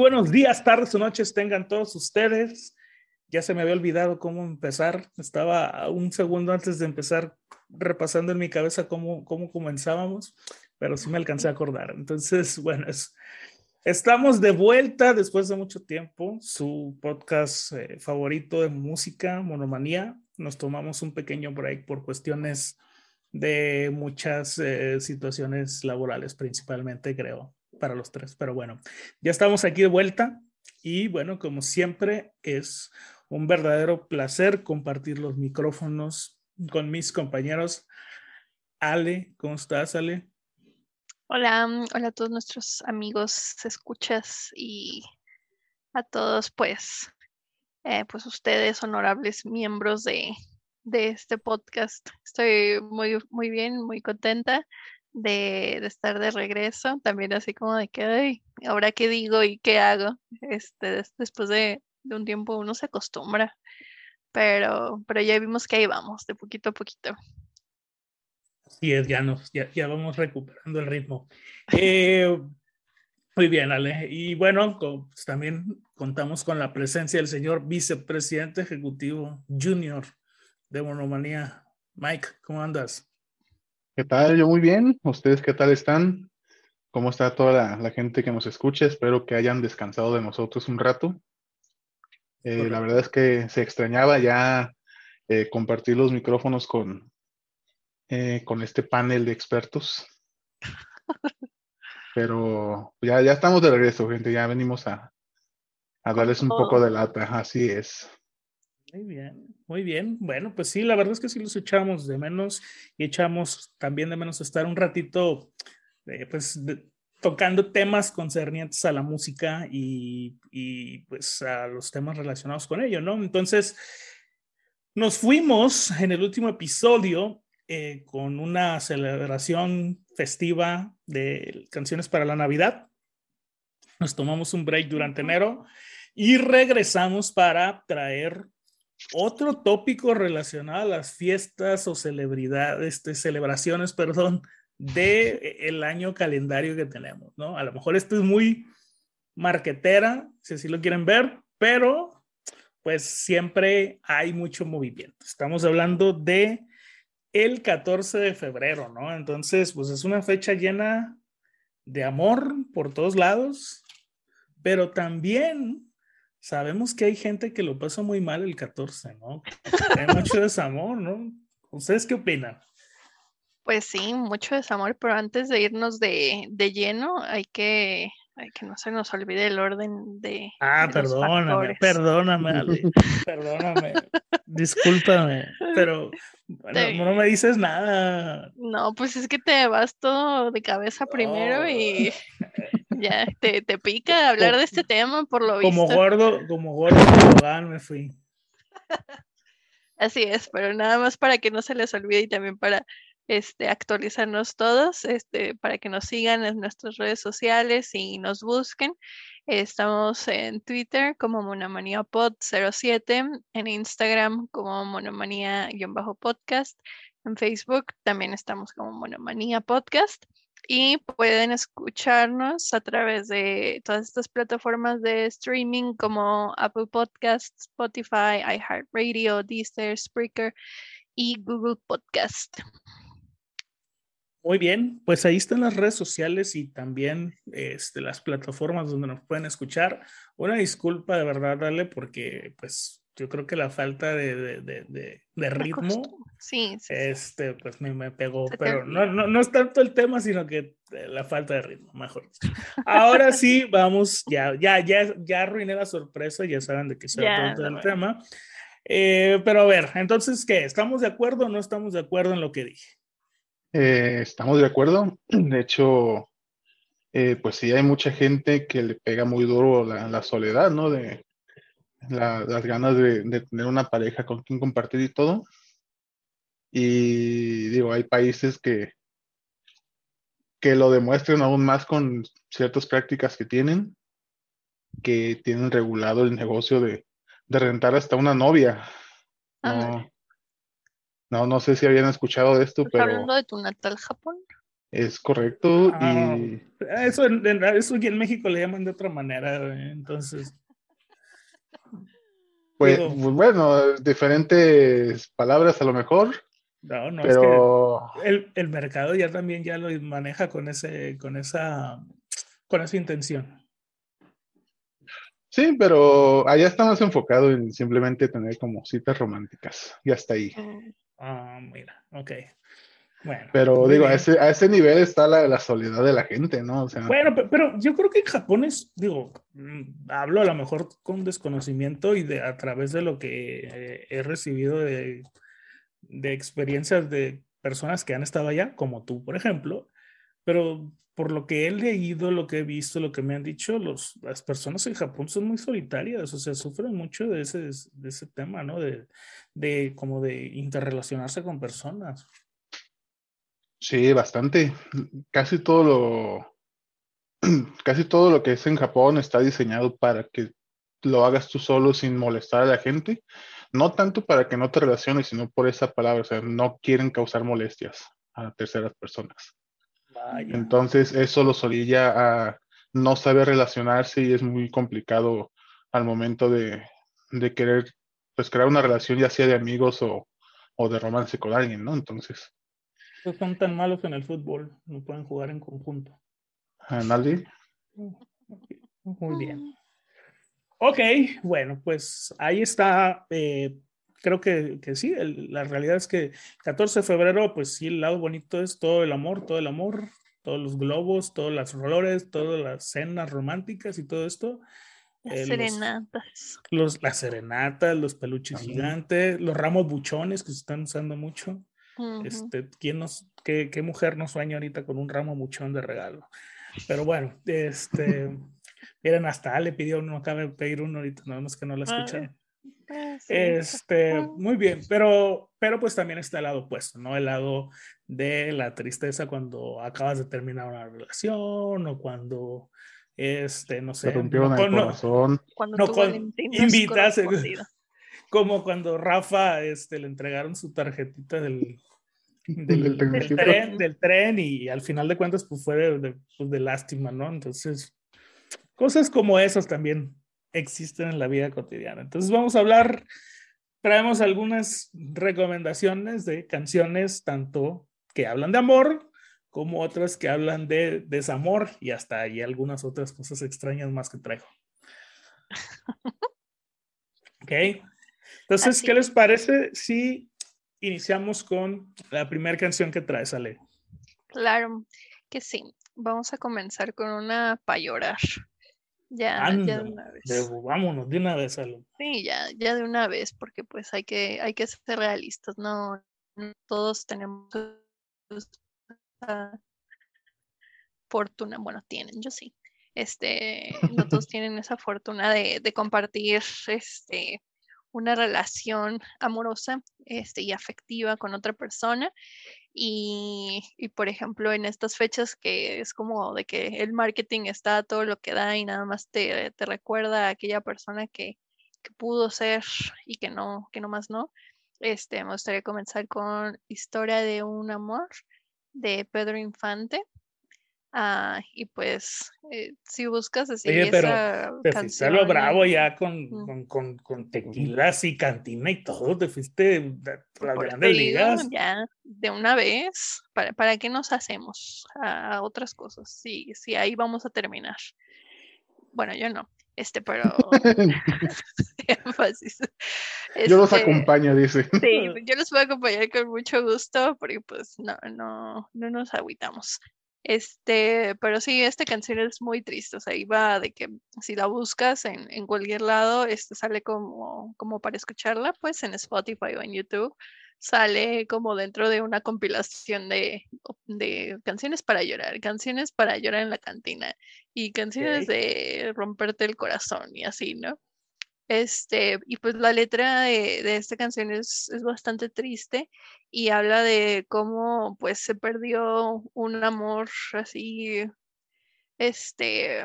Buenos días, tardes o noches tengan todos ustedes. Ya se me había olvidado cómo empezar. Estaba un segundo antes de empezar repasando en mi cabeza cómo, cómo comenzábamos, pero sí me alcancé a acordar. Entonces, bueno, estamos de vuelta después de mucho tiempo. Su podcast eh, favorito de música, Monomanía. Nos tomamos un pequeño break por cuestiones de muchas eh, situaciones laborales, principalmente, creo para los tres. Pero bueno, ya estamos aquí de vuelta y bueno, como siempre, es un verdadero placer compartir los micrófonos con mis compañeros. Ale, ¿cómo estás, Ale? Hola, hola a todos nuestros amigos, escuchas y a todos, pues, eh, pues ustedes, honorables miembros de, de este podcast. Estoy muy, muy bien, muy contenta de, estar de regreso, también así como de que, ay, ahora qué digo y qué hago, este, después de, un tiempo uno se acostumbra, pero, pero ya vimos que ahí vamos, de poquito a poquito. Sí, es, ya, nos, ya, ya vamos recuperando el ritmo. Eh, muy bien, Ale. Y bueno, pues también contamos con la presencia del señor vicepresidente ejecutivo junior de Monomanía. Mike, ¿cómo andas? ¿Qué tal? Yo muy bien. ¿Ustedes qué tal están? ¿Cómo está toda la, gente que nos escucha? Espero que hayan descansado de nosotros un rato. Eh, la verdad es que se extrañaba ya eh, compartir los micrófonos con, eh, con este panel de expertos. Pero ya, ya estamos de regreso, gente. Ya venimos a, a darles un poco de lata. Así es. Muy bien, muy bien. Bueno, pues sí, la verdad es que sí los echamos de menos y echamos también de menos estar un ratito, eh, pues, tocando temas concernientes a la música y, y, pues a los temas relacionados con ello, ¿no? Entonces, nos fuimos en el último episodio eh, con una celebración festiva de canciones para la Navidad. Nos tomamos un break durante enero y regresamos para traer otro tópico relacionado a las fiestas o celebridades, este, celebraciones, perdón, de el año calendario que tenemos, ¿no? A lo mejor esto es muy marquetera, si así lo quieren ver, pero pues siempre hay mucho movimiento. Estamos hablando de el 14 de febrero, ¿no? Entonces, pues es una fecha llena de amor por todos lados, pero también sabemos que hay gente que lo pasa muy mal el 14, ¿no? Hay mucho desamor, ¿no? ¿Ustedes qué opinan? Pues sí, mucho desamor, pero antes de irnos de, de lleno, hay que, hay que no se nos olvide el orden de. Ah, de los perdóname, factores. perdóname, Ale, perdóname, discúlpame, pero no, Te- no me dices nada. No, pues es que te vas todo de cabeza primero y ya te, te pica hablar de este tema, por lo Como visto. gordo, como gordo me fui. Así es, pero nada más para que no se les olvide y también para este, actualizarnos todos, este, para que nos sigan en nuestras redes sociales y nos busquen. Estamos en Twitter como monomaniapod07, en Instagram como monomanía-podcast, en Facebook también estamos como monomanía podcast y pueden escucharnos a través de todas estas plataformas de streaming como Apple Podcasts, Spotify, iHeartRadio, Deezer, Spreaker y Google Podcast. Muy bien, pues ahí están las redes sociales y también este, las plataformas donde nos pueden escuchar. Una disculpa de verdad, dale, porque pues yo creo que la falta de, de, de, de- de Me ritmo. Sí, sí, sí. este, pues me, me pegó, Se pero no, no, no es tanto el tema, sino que eh, la falta de ritmo, mejor dicho. Ahora sí, vamos, ya, ya, ya, ya arruiné la sorpresa, ya saben de qué se trata el bueno. tema. Eh, pero a ver, entonces, ¿qué? ¿Estamos de acuerdo o no estamos de acuerdo en lo que dije? Eh, estamos de acuerdo. De hecho, eh, pues sí hay mucha gente que le pega muy duro la, la soledad, ¿no? De la- las ganas de, de tener una pareja con quien compartir y todo. Y digo, hay países que, que lo demuestran aún más con ciertas prácticas que tienen, que tienen regulado el negocio de, de rentar hasta una novia. No, no, no sé si habían escuchado de esto, ¿Estás pero hablando de tu natal Japón? es correcto. Ah, Y Eso, eso aquí en México le llaman de otra manera, entonces. Pues, Digo- pues, bueno, diferentes palabras a lo mejor, No, no, pero es que el, el mercado ya también ya lo maneja con ese, con esa, con esa intención. sí, pero allá está más enfocado en simplemente tener como citas románticas y hasta ahí. Mm, Ah, mira, ok. Bueno. Pero digo, a ese, a ese nivel está la, la soledad de la gente, ¿no? O sea, Bueno, pe- pero yo creo que en Japón es, digo, mm, hablo a lo mejor con desconocimiento y de a través de lo que eh, he recibido de, de experiencias de personas que han estado allá, como tú, por ejemplo, pero por lo que he leído, lo que he visto, lo que me han dicho, los, las personas en Japón son muy solitarias, o sea, sufren mucho de ese, de ese tema, ¿no? De, de como de interrelacionarse con personas. Sí, bastante. Casi todo lo, casi todo lo que es en Japón está diseñado para que lo hagas tú solo sin molestar a la gente. No tanto para que no te relaciones, sino por esa palabra. O sea, no quieren causar molestias a terceras personas. Vaya. Entonces, eso los orilla a no saber relacionarse y es muy complicado al momento de, de querer pues crear una relación ya sea de amigos o, o de romance con alguien, ¿no? Entonces, Son tan malos en el fútbol, no pueden jugar en conjunto. a nadie. Muy bien. Ok, bueno, pues ahí está. eh, creo que, que sí, el- la realidad es que 14 de febrero, pues sí, el lado bonito es todo el amor, todo el amor, todos los globos, todas las flores, todas las cenas románticas y todo esto. Las Eh, los- serenatas. Los, las serenatas, los peluches También. gigantes, los ramos buchones que se están usando mucho. Este, ¿quién nos, qué, qué mujer nos sueña ahorita con un ramo muchón de regalo? Pero bueno, este, miren, hasta le pidió uno, acaba de pedir uno ahorita, no, no es que no la Ay, escuchan. Ah, sí. Este, Ah. muy bien, pero, pero pues también está el lado opuesto, ¿no? El lado de la tristeza cuando acabas de terminar una relación o cuando, este, no Se sé, rompieron no- el no- corazón. Cuando no con- invitas, eh, como cuando Rafa, este, le entregaron su tarjetita del, del, Del tren, del tren y al final de cuentas pues fue de, de- pues, de lástima, ¿no? Entonces, cosas como esas también existen en la vida cotidiana. Entonces vamos a hablar, traemos algunas recomendaciones de canciones tanto que hablan de amor como otras que hablan de desamor y hasta hay algunas otras cosas extrañas más que traigo. Ok. Entonces, Así ¿qué les parece si iniciamos con la primera canción que traes, Ale. Claro que sí. Vamos a comenzar con una para llorar. Ya, ya de una vez. vámonos de una vez, Ale. Sí, ya, ya de una vez, porque pues hay que, hay que ser realistas, no, todos tenemos fortuna, bueno, tienen, yo sí. Este, no todos tienen esa fortuna de, de compartir este una relación amorosa este, y afectiva con otra persona. Y, por ejemplo, en estas fechas que es como de que el marketing está todo lo que da y nada más te, te recuerda a aquella persona que, que, pudo ser y que no, que no más no. Este, me gustaría comenzar con Historia de un amor de Pedro Infante. Ah, y pues, eh, si buscas así Oye, pero te fuiste a lo bravo ya con, con, con, con, tequilas y cantina y todo, te fuiste a las grandes ligas. Ya, de una vez, ¿para, ¿para qué nos hacemos a otras cosas? Sí, sí, ahí vamos a terminar. Bueno, yo no, este, pero... yo los este, acompaño, dice. Sí, yo los voy a acompañar con mucho gusto, porque pues no, no, no nos agüitamos. Este, pero sí, esta canción es muy triste, o sea, iba de que si la buscas en, en cualquier lado, este sale como, como para escucharla, pues en Spotify o en YouTube, sale como dentro de una compilación de, de canciones para llorar, canciones para llorar en la cantina y canciones de romperte el corazón y así, ¿no? Este, y pues la letra de, de esta canción es, es, bastante triste y habla de cómo pues se perdió un amor así, este,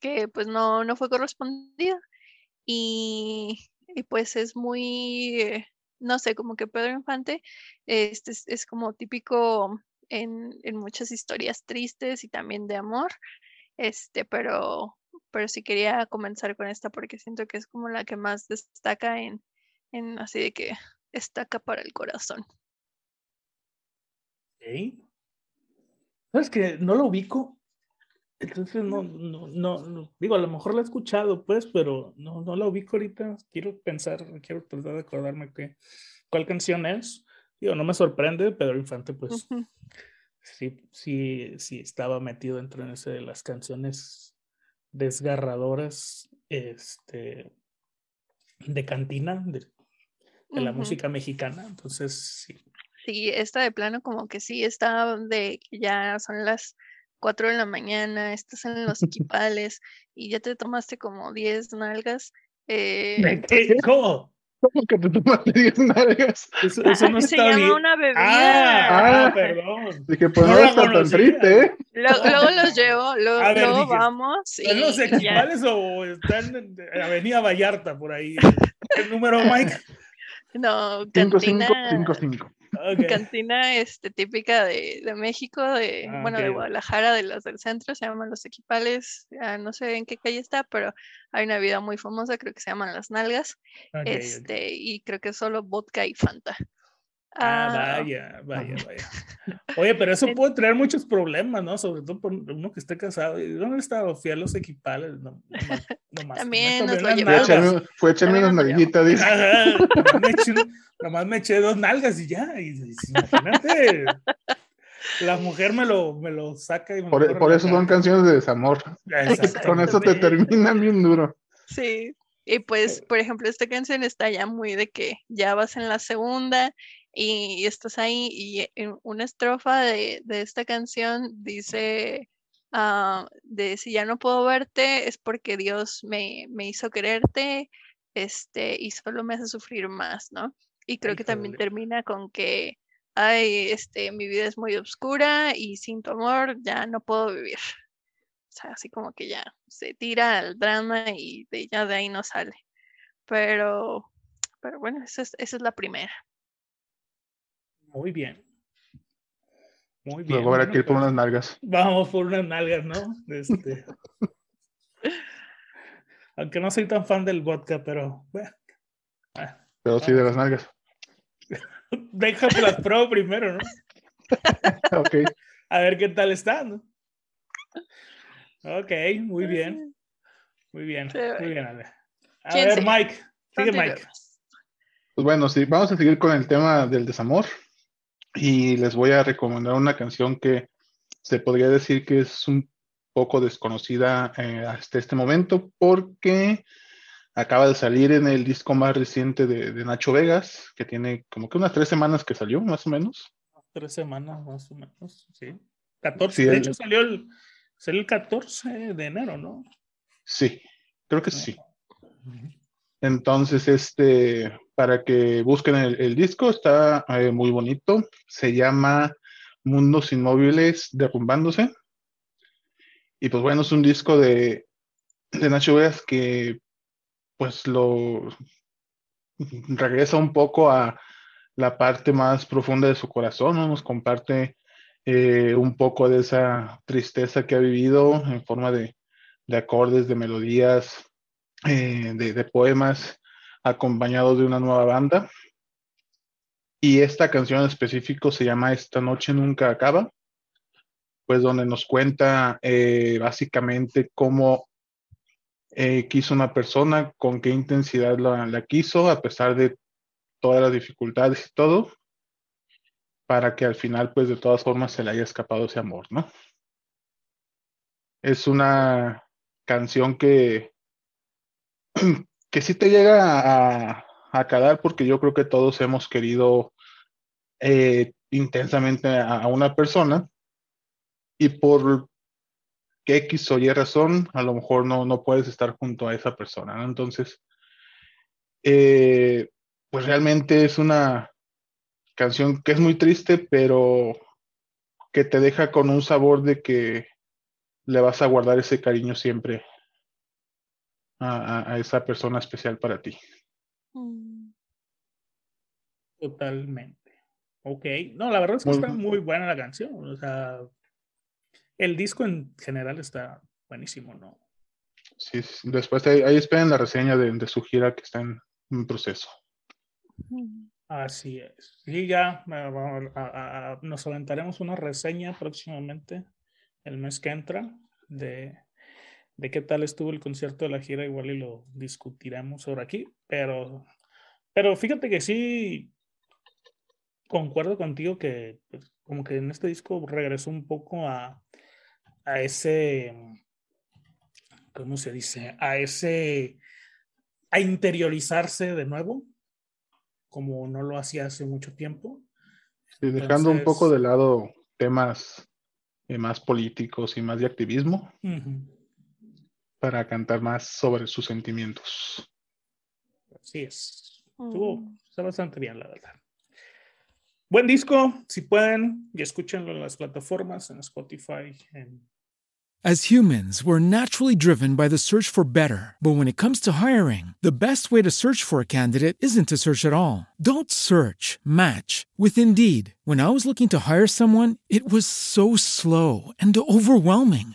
que pues no, no fue correspondido. Y, y, pues es muy, no sé, como que Pedro Infante este, es, como típico en, en, muchas historias tristes y también de amor, este, pero pero sí quería comenzar con esta porque siento que es como la que más destaca en, en así de que destaca para el corazón. ¿Sí? ¿Sabes que no lo ubico? Entonces no, no, no, digo, a lo mejor la he escuchado, pues, pero no, no la ubico ahorita. Quiero pensar, quiero tratar de acordarme que, cuál canción es. Digo, no me sorprende, Pedro Infante, pues, sí, sí, sí estaba metido dentro de las canciones desgarradoras este, de cantina, de, la música mexicana. Entonces, sí. Sí, esta de plano como que sí está de ya son las 4 de la mañana, estás en los equipales y ya te tomaste como 10 nalgas. Eh, qué? ¿Cómo? ¿Cómo que te tomaste 10 nalgas? Eso, eso no se está llama bien. una bebida. Ah, ah, perdón. Dije, pues No no, está tan triste, ¿eh? Luego, luego los llevo, luego, A ver, luego dije, vamos. ¿Están y- los y ya. equipales o están en en Avenida Vallarta por ahí? ¿El número, Mike? No, 5, cantina, 5, 5, 5. Ok. cantina este, típica de, de México, de, Ah, bueno, de. Guadalajara, de las del centro, se llaman Los Equipales, ah, no sé en qué calle está, pero hay una vida muy famosa, creo que se llaman Las Nalgas, este, y creo que es solo vodka y Fanta. Ah, Ah, vaya, vaya, vaya. Oye, pero eso puede traer muchos problemas, ¿no? Sobre todo por uno que esté casado. ¿Y dónde estaba? Fui a los equipales. No, nomás, nomás, También me nos lo Fue echarme, fue a echarme También unas nalguitas, dice. Ajá, nomás, me eché, nomás me eché dos nalgas y ya. Y, y imagínate, la mujer me lo, me lo saca y me Por, por eso son canciones de desamor. Con eso te terminan bien duro. Sí, y pues, por ejemplo, esta canción está ya muy de que ya vas en la segunda y estás ahí y en una estrofa de, de esta canción dice ah, de si ya no puedo verte es porque Dios me, me hizo quererte este, y solo me hace sufrir más, ¿no? Y creo Ay, que también termina con que, ay, este, mi vida es muy oscura y sin tu amor ya no puedo vivir. O sea, así como que ya se tira al drama y de, ya de ahí no sale. Pero, pero bueno, esa es, esa es la primera. Muy bien. Muy bien. Luego habrá bueno, que ir por pues, unas nalgas. Vamos por unas nalgas, ¿no? Este. Aunque no soy tan fan del vodka, pero bueno. Ah, Pero sí de las nalgas. déjate las pruebo primero, ¿no? Ok. A ver qué tal está, ¿no? Ok, muy bien. Muy bien. Muy bien, Ale. A ¿Quién ver? Mike. Sigue Mike. Pues bueno, sí, vamos a seguir con el tema del desamor y les voy a recomendar una canción que se podría decir que es un poco desconocida eh, hasta este momento porque acaba de salir en el disco más reciente de, Nacho Vegas, que tiene como que unas tres semanas que salió, más o menos. Tres semanas, más o menos, sí. 14, de hecho salió el, salió el 14 de enero, ¿no? Sí, creo que sí. Entonces, este, para que busquen el, disco, está eh, muy bonito. Se llama Mundos Inmóviles Derrumbándose. Y pues bueno, es un disco de, Nacho Vegas que pues lo regresa un poco a la parte más profunda de su corazón, ¿no? Nos comparte eh, un poco de esa tristeza que ha vivido en forma de acordes, de melodías, eh, de, poemas acompañados de una nueva banda. Y esta canción en específico se llama Esta noche nunca acaba, pues donde nos cuenta eh, básicamente cómo eh, quiso una persona, con qué intensidad la, la, quiso, a pesar de todas las dificultades y todo, para que al final, pues de todas formas, se le haya escapado ese amor, ¿no? Es una canción que que sí te llega a, a calar porque yo creo que todos hemos querido eh, intensamente a, una persona y por X o Y razón a lo mejor no, no puedes estar junto a esa persona. Entonces, eh, pues realmente es una canción que es muy triste, pero que te deja con un sabor de que le vas a guardar ese cariño siempre a, esa persona especial para ti. Mm. Totalmente. Ok, no, la verdad es que está muy buena la canción. O sea, el disco en general está buenísimo, ¿no? Sí, después ahí, esperen la reseña de, su gira que está en, proceso. Así es. Y ya nos aventaremos una reseña próximamente, el mes que entra, de de qué tal estuvo el concierto de la gira, igual y lo discutiremos ahora aquí, pero, pero fíjate que sí, concuerdo contigo que pues, como que en este disco regresó un poco a, a ese, ¿cómo se dice? A ese, a interiorizarse de nuevo, como no lo hacía hace mucho tiempo. Sí, dejando un poco de lado temas eh, más políticos y más de activismo para cantar más sobre sus sentimientos. Así es. Estuvo, mm. está bastante bien, la verdad. Buen disco, si pueden, y escúchenlo en las plataformas, en Spotify, en As humans, we're naturally driven by the search for better. But when it comes to hiring, the best way to search for a candidate isn't to search at all. Don't search, match with Indeed. When I was looking to hire someone, it was so slow and overwhelming.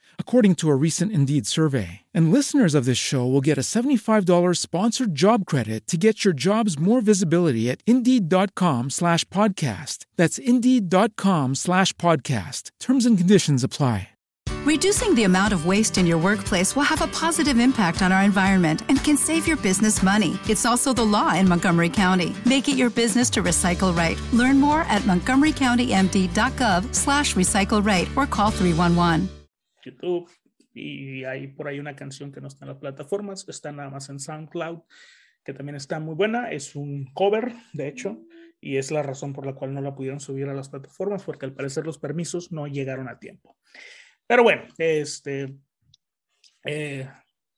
according to a recent Indeed survey. And listeners of this show will get a $75 sponsored job credit to get your jobs more visibility at Indeed.com slash podcast. That's Indeed.com slash podcast. Terms and conditions apply. Reducing the amount of waste in your workplace will have a positive impact on our environment and can save your business money. It's also the law in Montgomery County. Make it your business to recycle right. Learn more at montgomerycountymd.gov slash recycle right or call 311. YouTube y hay por ahí una canción que no está en las plataformas, está nada más en SoundCloud, que también está muy buena, es un cover, de hecho, y es la razón por la cual no la pudieron subir a las plataformas, porque al parecer los permisos no llegaron a tiempo. Pero bueno, este, eh,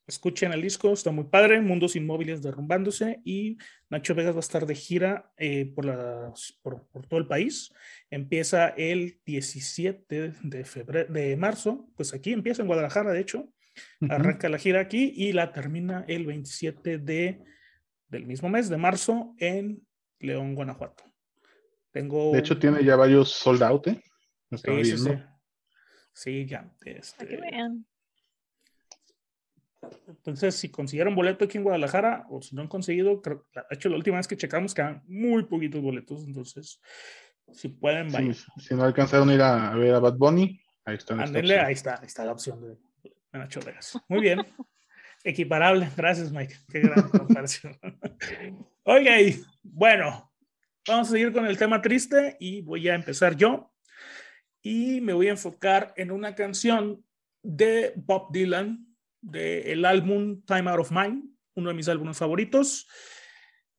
Escuchen el disco, está muy padre, Mundos Inmóviles derrumbándose y Nacho Vegas va a estar de gira eh, por, por, todo el país. Empieza el 17 de, febrero, de marzo, pues aquí empieza en Guadalajara, de hecho. Arranca la gira aquí y la termina el 27 de, del mismo mes, de marzo, en León, Guanajuato. Tengo... De hecho, tiene ya varios sold out, ¿eh? Sí, sí, sí. sí, ya. Este... Para que vean. Entonces, si consiguieron boleto aquí en Guadalajara o si no han conseguido, creo, de hecho, la última vez que checamos quedan muy poquitos boletos. Entonces, si pueden, vayan. Sí, si no alcanzaron a ir a, ver a Bad Bunny, ahí está. Ahí está, ahí está la opción de, Nacho Vegas. Muy bien. Equiparable. Gracias, Mike. Qué gran comparación. Oiga, y bueno, vamos a seguir con el tema triste y voy a empezar yo. Y me voy a enfocar en una canción de Bob Dylan del álbum Time Out of Mind, uno de mis álbumes favoritos.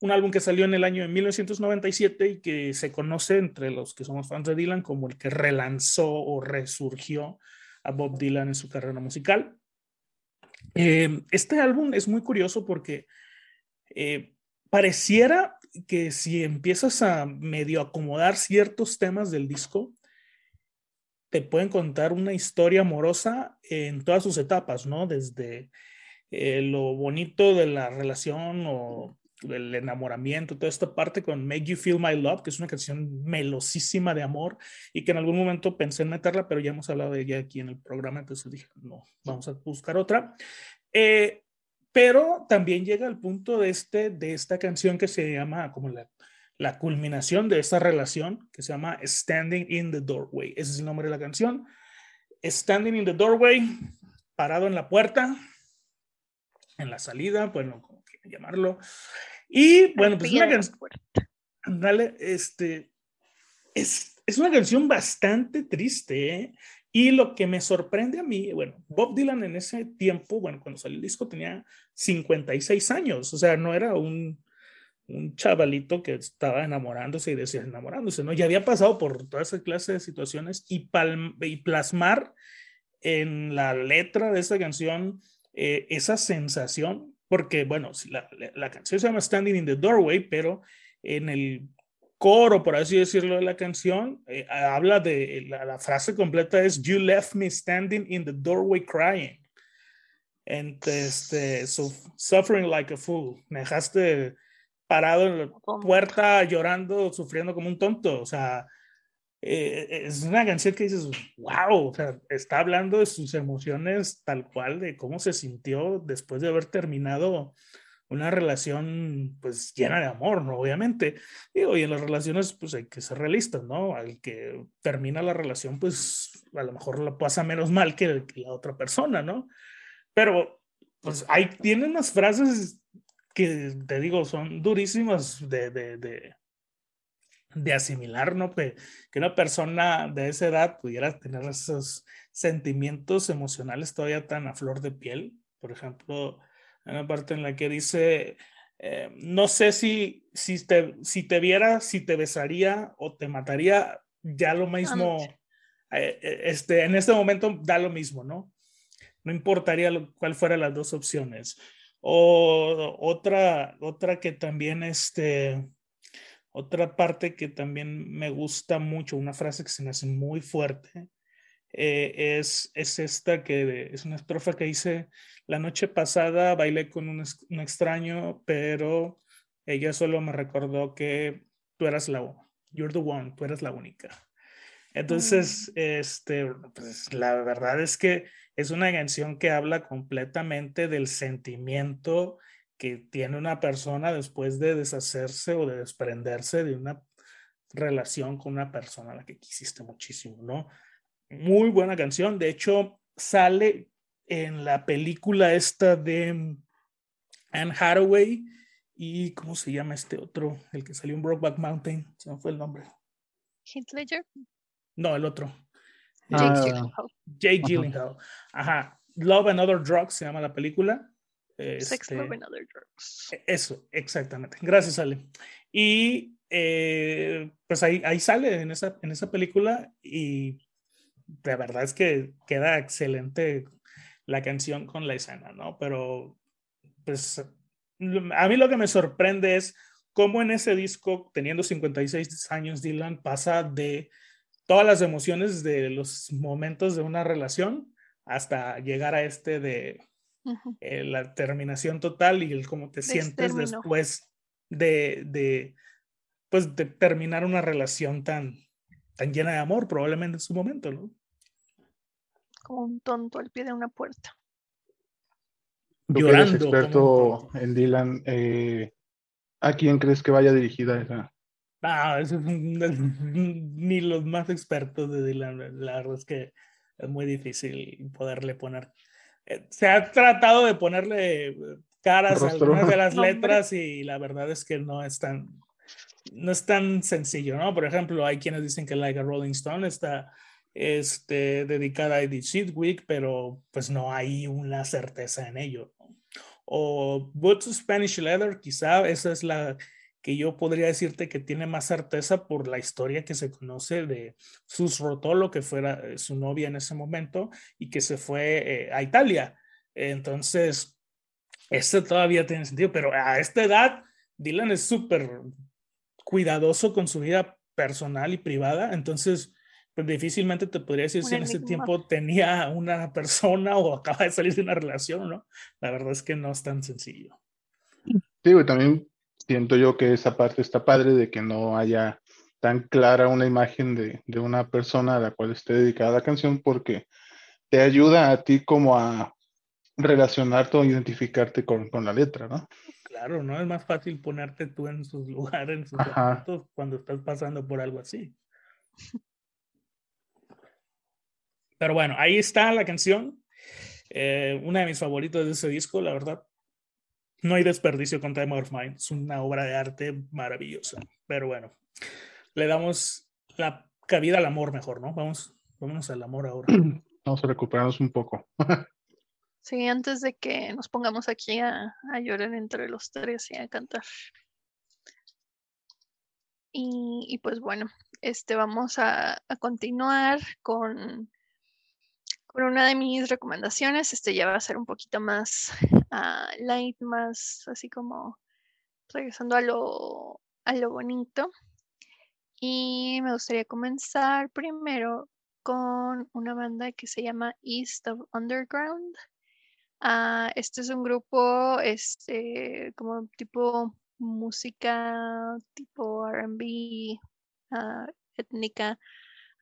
Un álbum que salió en el año de 1997 y que se conoce entre los que somos fans de Dylan como el que relanzó o resurgió a Bob Dylan en su carrera musical. Eh, este álbum es muy curioso porque eh, pareciera que si empiezas a medio acomodar ciertos temas del disco, te pueden contar una historia amorosa en todas sus etapas, ¿no? Desde eh, lo bonito de la relación o del enamoramiento, toda esta parte con Make You Feel My Love, que es una canción melosísima de amor y que en algún momento pensé en meterla, pero ya hemos hablado de ella aquí en el programa, entonces dije, no, vamos a buscar otra. Eh, pero también llega al punto de, este, de esta canción que se llama como la la culminación de esta relación que se llama Standing in the Doorway. Ese es el nombre de la canción. Standing in the Doorway, parado en la puerta, en la salida, bueno, como quieran llamarlo. Y bueno, pues una canción. Dale, este. Es, es, una canción bastante triste, ¿eh? Y lo que me sorprende a mí, bueno, Bob Dylan en ese tiempo, bueno, cuando salió el disco tenía 56 años, o sea, no era un, un chavalito que estaba enamorándose y decía enamorándose, ¿no? Ya había pasado por toda esa clase de situaciones y, y plasmar en la letra de esa canción eh, esa sensación, porque, bueno, la, canción se llama Standing in the Doorway, pero en el coro, por así decirlo, de la canción, eh, habla de, la, la, frase completa es, You left me standing in the doorway crying. And, este, so, suffering like a fool. Me dejaste parado en la puerta llorando, sufriendo como un tonto. O sea, eh, es una canción que dices, wow, o sea, está hablando de sus emociones tal cual, de cómo se sintió después de haber terminado una relación pues llena de amor, ¿no? Obviamente. Digo, y en las relaciones pues hay que ser realistas, ¿no? Al que termina la relación pues a lo mejor la pasa menos mal que, que la otra persona, ¿no? Pero pues ahí tienen unas frases que te digo, son durísimas de, de, de, de asimilar, ¿no? Que, que, una persona de esa edad pudiera tener esos sentimientos emocionales todavía tan a flor de piel. Por ejemplo, hay una parte en la que dice, eh, no sé si, si, te, si te viera, si te besaría o te mataría, ya lo mismo, eh, eh, este, en este momento da lo mismo, ¿no? No importaría lo, cuál fuera las dos opciones. O otra, otra que también, este, otra parte que también me gusta mucho, una frase que se me hace muy fuerte, eh, es, es esta que es una estrofa que dice, la noche pasada bailé con un, un, extraño, pero ella solo me recordó que tú eras la, you're the one, tú eres la única. Entonces, mm. este, pues, la verdad es que es una canción que habla completamente del sentimiento que tiene una persona después de deshacerse o de desprenderse de una relación con una persona a la que quisiste muchísimo, ¿no? Muy buena canción. De hecho, sale en la película esta de Anne Hathaway y ¿cómo se llama este otro? El que salió en Brokeback Mountain. Se me fue el nombre. Heath Ledger. No, el otro. Jake ah, Gyllenhaal. Jake Gyllenhaal. Ajá. Love and Other Drugs se llama la película. Sex, Love and Other Drugs. E, eso, exactamente. Gracias, Ale. Y eh, pues ahí, ahí sale en esa, en esa película y la verdad es que queda excelente la canción con la escena, ¿no? Pero pues a mí lo que me sorprende es cómo en ese disco, teniendo 56 años, Dylan pasa de todas las emociones de los momentos de una relación hasta llegar a este de eh, la terminación total y el cómo te sientes después de, de, pues de terminar una relación tan, tan llena de amor, probablemente en su momento, ¿no? Como un tonto al pie de una puerta. Tú que eres experto en Dylan, eh, ¿a quién crees que vaya dirigida esa? Ah, es ni los más expertos de Dylan. La verdad es que es muy difícil poderle poner. Eh, se ha tratado de ponerle caras a algunas de las letras y la verdad es que no es tan, no es tan sencillo, ¿no? Por ejemplo, hay quienes dicen que Like a Rolling Stone está este, dedicada a Edith Sidwick, pero pues no hay una certeza en ello. O Boots Spanish Leather, quizá esa es la que yo podría decirte que tiene más certeza por la historia que se conoce de Sus Rotolo, que fuera eh, su novia en ese momento y que se fue eh, a Italia. Entonces, eso todavía tiene sentido, pero a esta edad, Dylan es súper cuidadoso con su vida personal y privada, entonces pues difícilmente te podría decir si en ese tiempo tenía una persona o acaba de salir de una relación, ¿no? La verdad es que no es tan sencillo. Sí, también siento yo que esa parte está padre de que no haya tan clara una imagen de, de una persona a la cual esté dedicada la canción porque te ayuda a ti como a relacionarte o identificarte con, con, la letra, ¿no? Claro, ¿no? Es más fácil ponerte tú en sus lugares, en sus momentos, cuando estás pasando por algo así. Pero bueno, ahí está la canción. Eh, una de mis favoritos de ese disco, la verdad. No hay desperdicio con Time of Mind. Es una obra de arte maravillosa. Pero bueno, le damos la cabida al amor mejor, ¿no? Vamos, vámonos al amor ahora. Vamos a recuperarnos un poco. sí, antes de que nos pongamos aquí a, a llorar entre los tres y a cantar. Y, y, pues bueno, este vamos a, a continuar con por una de mis recomendaciones, este ya va a ser un poquito más uh, light, más así como regresando a lo, a lo bonito. Y me gustaría comenzar primero con una banda que se llama East of Underground. Uh, este es un grupo este, como tipo música, tipo RB, uh, étnica.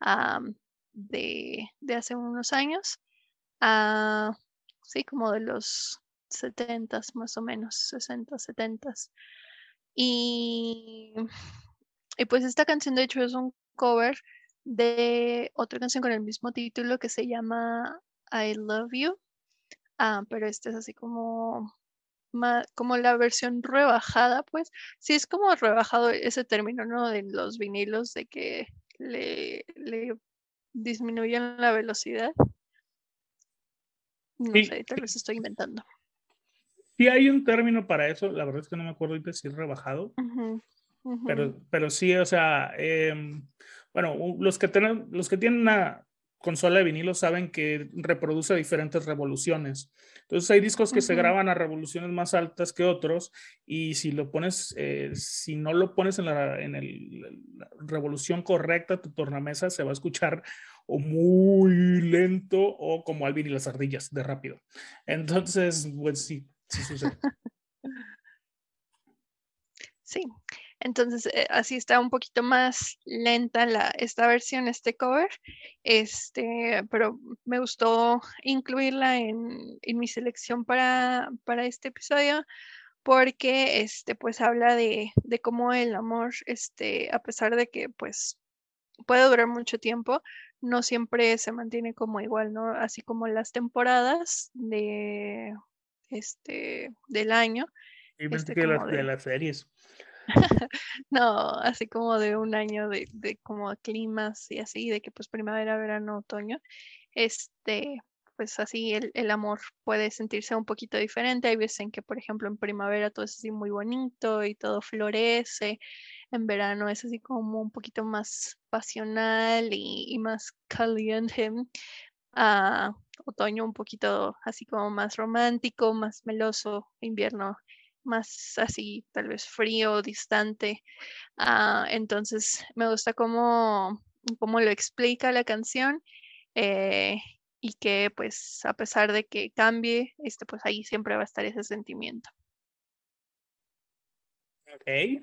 Um, de, hace unos años, sí, como de los 70 más o menos, 60, 70 y, y pues esta canción de hecho es un cover de otra canción con el mismo título que se llama I Love You, ah, pero este es así como como la versión rebajada, pues sí es como rebajado ese término, ¿no? De los vinilos, de que le, le disminuyen la velocidad. No sé, tal vez estoy inventando. Sí hay un término para eso, la verdad es que no me acuerdo de si rebajado, Pero, pero sí, o sea, em, bueno, los que, tienen, los que tienen una consola de vinilo saben que reproduce diferentes revoluciones. Entonces hay discos que se graban a revoluciones más altas que otros y si lo pones, eh, si no lo pones en la, en el, la revolución correcta, tu tornamesa se va a escuchar o muy lento o como Alvin y las ardillas de rápido. Entonces, pues sí, sí entonces, eh, así está un poquito más lenta la, esta versión, este cover, este, pero me gustó incluirla en, en mi selección para, para, este episodio porque este, pues habla de, de, cómo el amor, este, a pesar de que pues puede durar mucho tiempo, no siempre se mantiene como igual, ¿no? Así como las temporadas de, este, del año. Y este, que las, de las series. no, así como de un año de, de como climas y así, de que pues primavera, verano, otoño, este, pues así el, el, amor puede sentirse un poquito diferente. Hay veces en que, por ejemplo, en primavera todo es así muy bonito y todo florece. En verano es así como un poquito más pasional y, y más caliente. a otoño un poquito así como más romántico, más meloso. Invierno más así, tal vez frío, distante. Ah, entonces, me gusta cómo, cómo, lo explica la canción eh, y que pues a pesar de que cambie, este, pues ahí siempre va a estar ese sentimiento. Ok.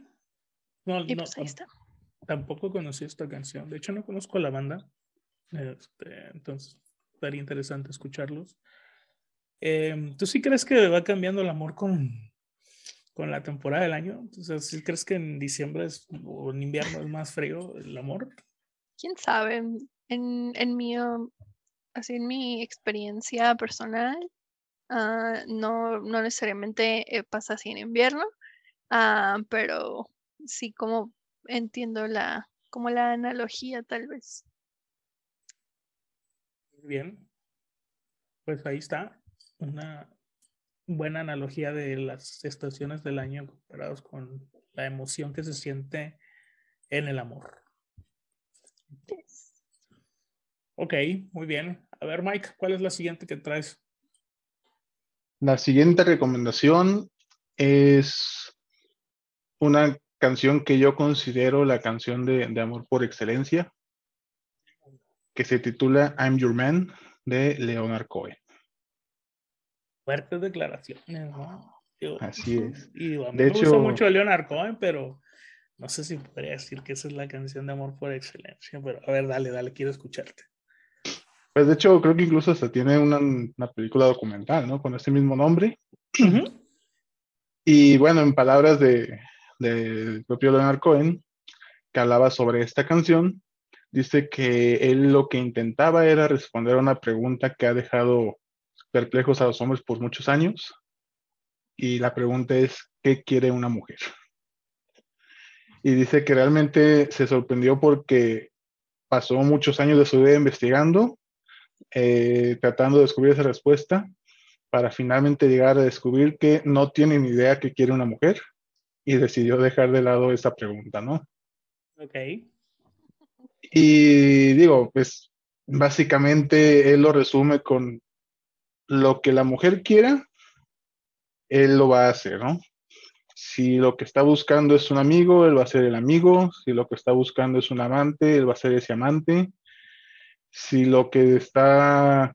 No, Y no, pues ahí está. tampoco conocí esta canción. De hecho, no conozco a la banda. Este, entonces, estaría interesante escucharlos. Em, ¿Tú sí crees que va cambiando el amor con, con la temporada del año? Entonces, ¿sí crees que en diciembre es, o en invierno es más frío el amor? quién sabe, en, en mi, así en mi experiencia personal, ah, no, no necesariamente eh, pasa así en invierno, ah, pero sí como entiendo la, como la analogía tal vez. Bien. Pues ahí está. Una buena analogía de las estaciones del año comparados con la emoción que se siente en el amor. Ok, muy bien. A ver, Mike, ¿cuál es la siguiente que traes? La siguiente recomendación es una canción que yo considero la canción de, de amor por excelencia, que se titula I'm Your Man de Leonard Cohen. Fuertes declaraciones, ¿no? Digo, Así es. Y a mí De me gusta hecho- mucho Leonard Cohen, pero no sé si podría decir que esa es la canción de amor por excelencia. Pero a ver, dale, dale, quiero escucharte. Pues de hecho creo que incluso hasta tiene una, una película documental, ¿no? Con este mismo nombre. Y bueno, en palabras de, del propio Leonard Cohen, que hablaba sobre esta canción, dice que él lo que intentaba era responder a una pregunta que ha dejado perplejos a los hombres por muchos años. Y la pregunta es, ¿qué quiere una mujer? Y dice que realmente se sorprendió porque pasó muchos años de su vida investigando, eh, tratando de descubrir esa respuesta para finalmente llegar a descubrir que no tiene ni idea qué quiere una mujer y decidió dejar de lado esa pregunta, ¿no? Ok. Y digo, pues básicamente él lo resume con lo que la mujer quiera, él lo va a hacer, ¿no? Si lo que está buscando es un amigo, él va a ser el amigo. Si lo que está buscando es un amante, él va a ser ese amante. Si lo que está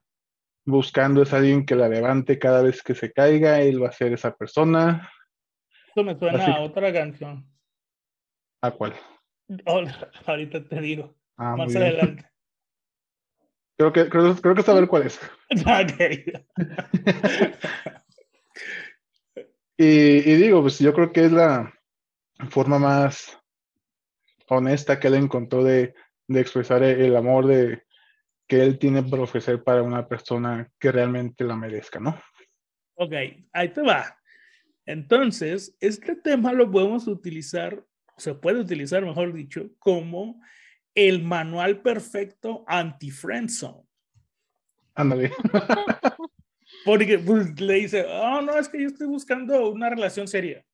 buscando es alguien que la levante cada vez que se caiga, él va a ser esa persona. Esto me suena Así- a otra canción. ¿A cuál? Ahorita te digo, Ah, más adelante. Creo que, creo, creo que saber cuál es. Ok. Y, y digo, pues yo creo que es la forma más honesta que él encontró de, de expresar el, el amor de, que él tiene por ofrecer para una persona que realmente la merezca, ¿no? Ok, ahí te va. Entonces, este tema lo podemos utilizar, se puede utilizar, mejor dicho, como el manual perfecto anti-friendzone. Ándale. Porque pues, le dice, oh, no, es que yo estoy buscando una relación seria.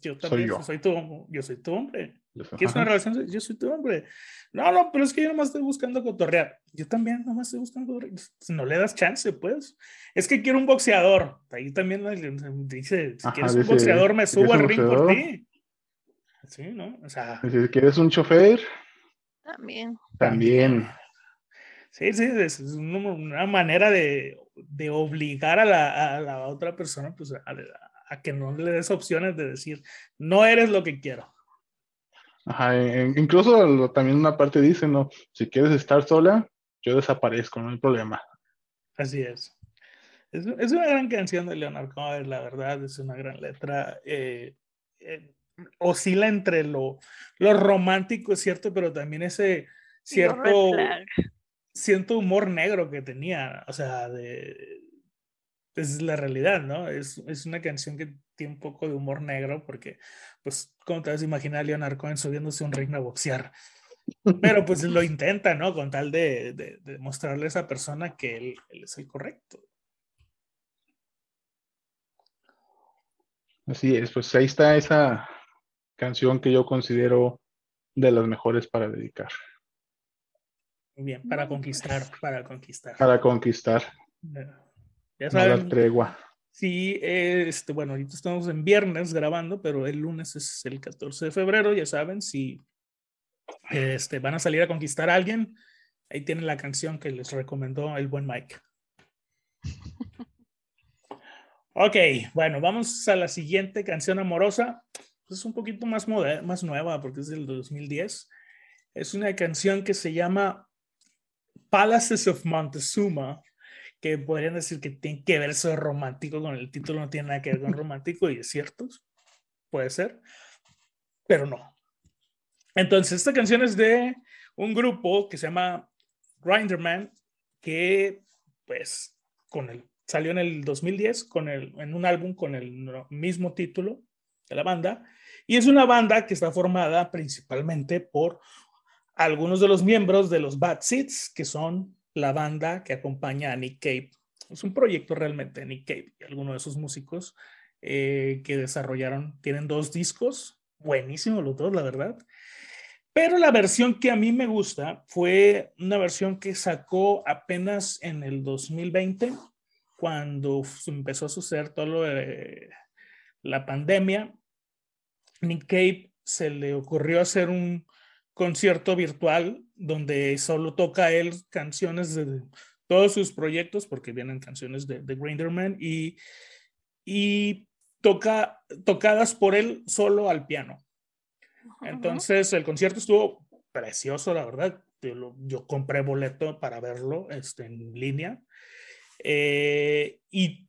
Yo también yo. soy tu, yo soy tu hombre. ¿Quieres una relación seria? Yo soy tu hombre. No, no, pero es que yo nomás estoy buscando cotorrear. Yo también nomás estoy buscando cotorrear. No le das chance, pues. Es que quiero un boxeador. Ahí también dice, si Ajá, quieres un dice, boxeador, me subo al ring por ti. Sí, ¿no? O sea, Si quieres un chofer, También. también. Sí, sí, es una, manera de, de obligar a la, a la otra persona pues, a, a que no le des opciones de decir, no eres lo que quiero. Ajá, en- incluso lo- también una parte dice, ¿no? Si quieres estar sola, yo desaparezco, no hay problema. Así es. Es, es una gran canción de Leonard Cohen, la verdad, es una gran letra. eh, eh, oscila entre lo, lo romántico, es cierto, pero también ese cierto, cierto humor negro que tenía, o sea, de, es la realidad, ¿no? Es, es una canción que tiene un poco de humor negro porque, pues, como te vas a imaginar a Leonard Cohen subiéndose a un ring a boxear. Pero pues lo intenta, ¿no? Con tal de, de, de mostrarle a esa persona que él, él es el correcto. Así es, pues ahí está esa canción que yo considero de las mejores para dedicar, Muy bien, para conquistar, para conquistar. para conquistar, Ya no dar saben, tregua. Sí, este, bueno, ahorita estamos en viernes grabando, pero el lunes es el 14 de febrero, ya saben, si este, van a salir a conquistar a alguien, ahí tienen la canción que les recomendó el buen Mike. Ok, bueno, vamos a la siguiente canción amorosa. Es un poquito más, moderna, más nueva porque es del 2010. Es una canción que se llama Palaces of Montezuma, que podrían decir que tiene que ver de romántico con el título, no tiene nada que ver con romántico, y es cierto, puede ser, pero no. Entonces, esta canción es de un grupo que se llama Grinderman, que pues con el, salió en el 2010 con el, en un álbum con el mismo título de la banda, y es una banda que está formada principalmente por algunos de los miembros de los Bad Seeds, que son la banda que acompaña a Nick Cave. Es un proyecto realmente Nick Cave y algunos de sus músicos eh, que desarrollaron. Tienen dos discos, buenísimos los dos, la verdad. Pero la versión que a mí me gusta fue una versión que sacó apenas en el 2020, cuando empezó a suceder todo lo de la pandemia. Nick Cave se le ocurrió hacer un concierto virtual donde solo toca él canciones de todos sus proyectos, porque vienen canciones de, de Grinderman, y, y toca, tocadas por él solo al piano. Entonces, el concierto estuvo precioso, la verdad. Yo, yo compré boleto para verlo este, en línea. Eh, y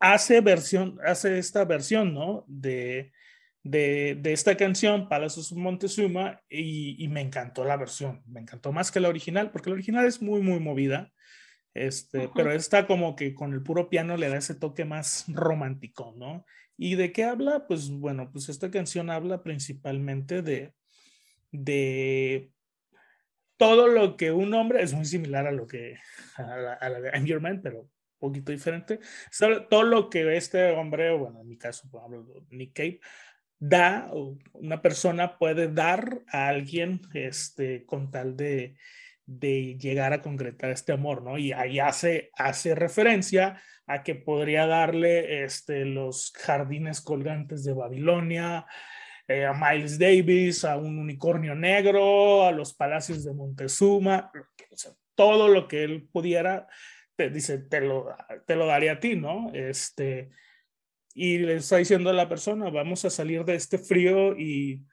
Hace, versión, hace esta versión, ¿no? De, de, de esta canción, Palacios Montezuma, y, y, me encantó la versión. Me encantó más que la original, porque la original es muy, muy movida. Este. Pero esta como que con el puro piano le da ese toque más romántico, ¿no? ¿Y de qué habla? Pues bueno, pues esta canción habla principalmente de, de todo lo que un hombre, es muy similar a lo que, a la, a la de I'm Your Man, pero poquito diferente, todo lo que este hombre, bueno, en mi caso, por Nick Cave, da, una persona puede dar a alguien este, con tal de, de llegar a concretar este amor, ¿no? Y ahí hace, hace referencia a que podría darle este, los jardines colgantes de Babilonia, eh, a Miles Davis, a un unicornio negro, a los palacios de Montezuma, o sea, todo lo que él pudiera, te dice, te lo, te lo daría a ti, ¿no? Este, y le está diciendo a la persona, vamos a salir de este frío y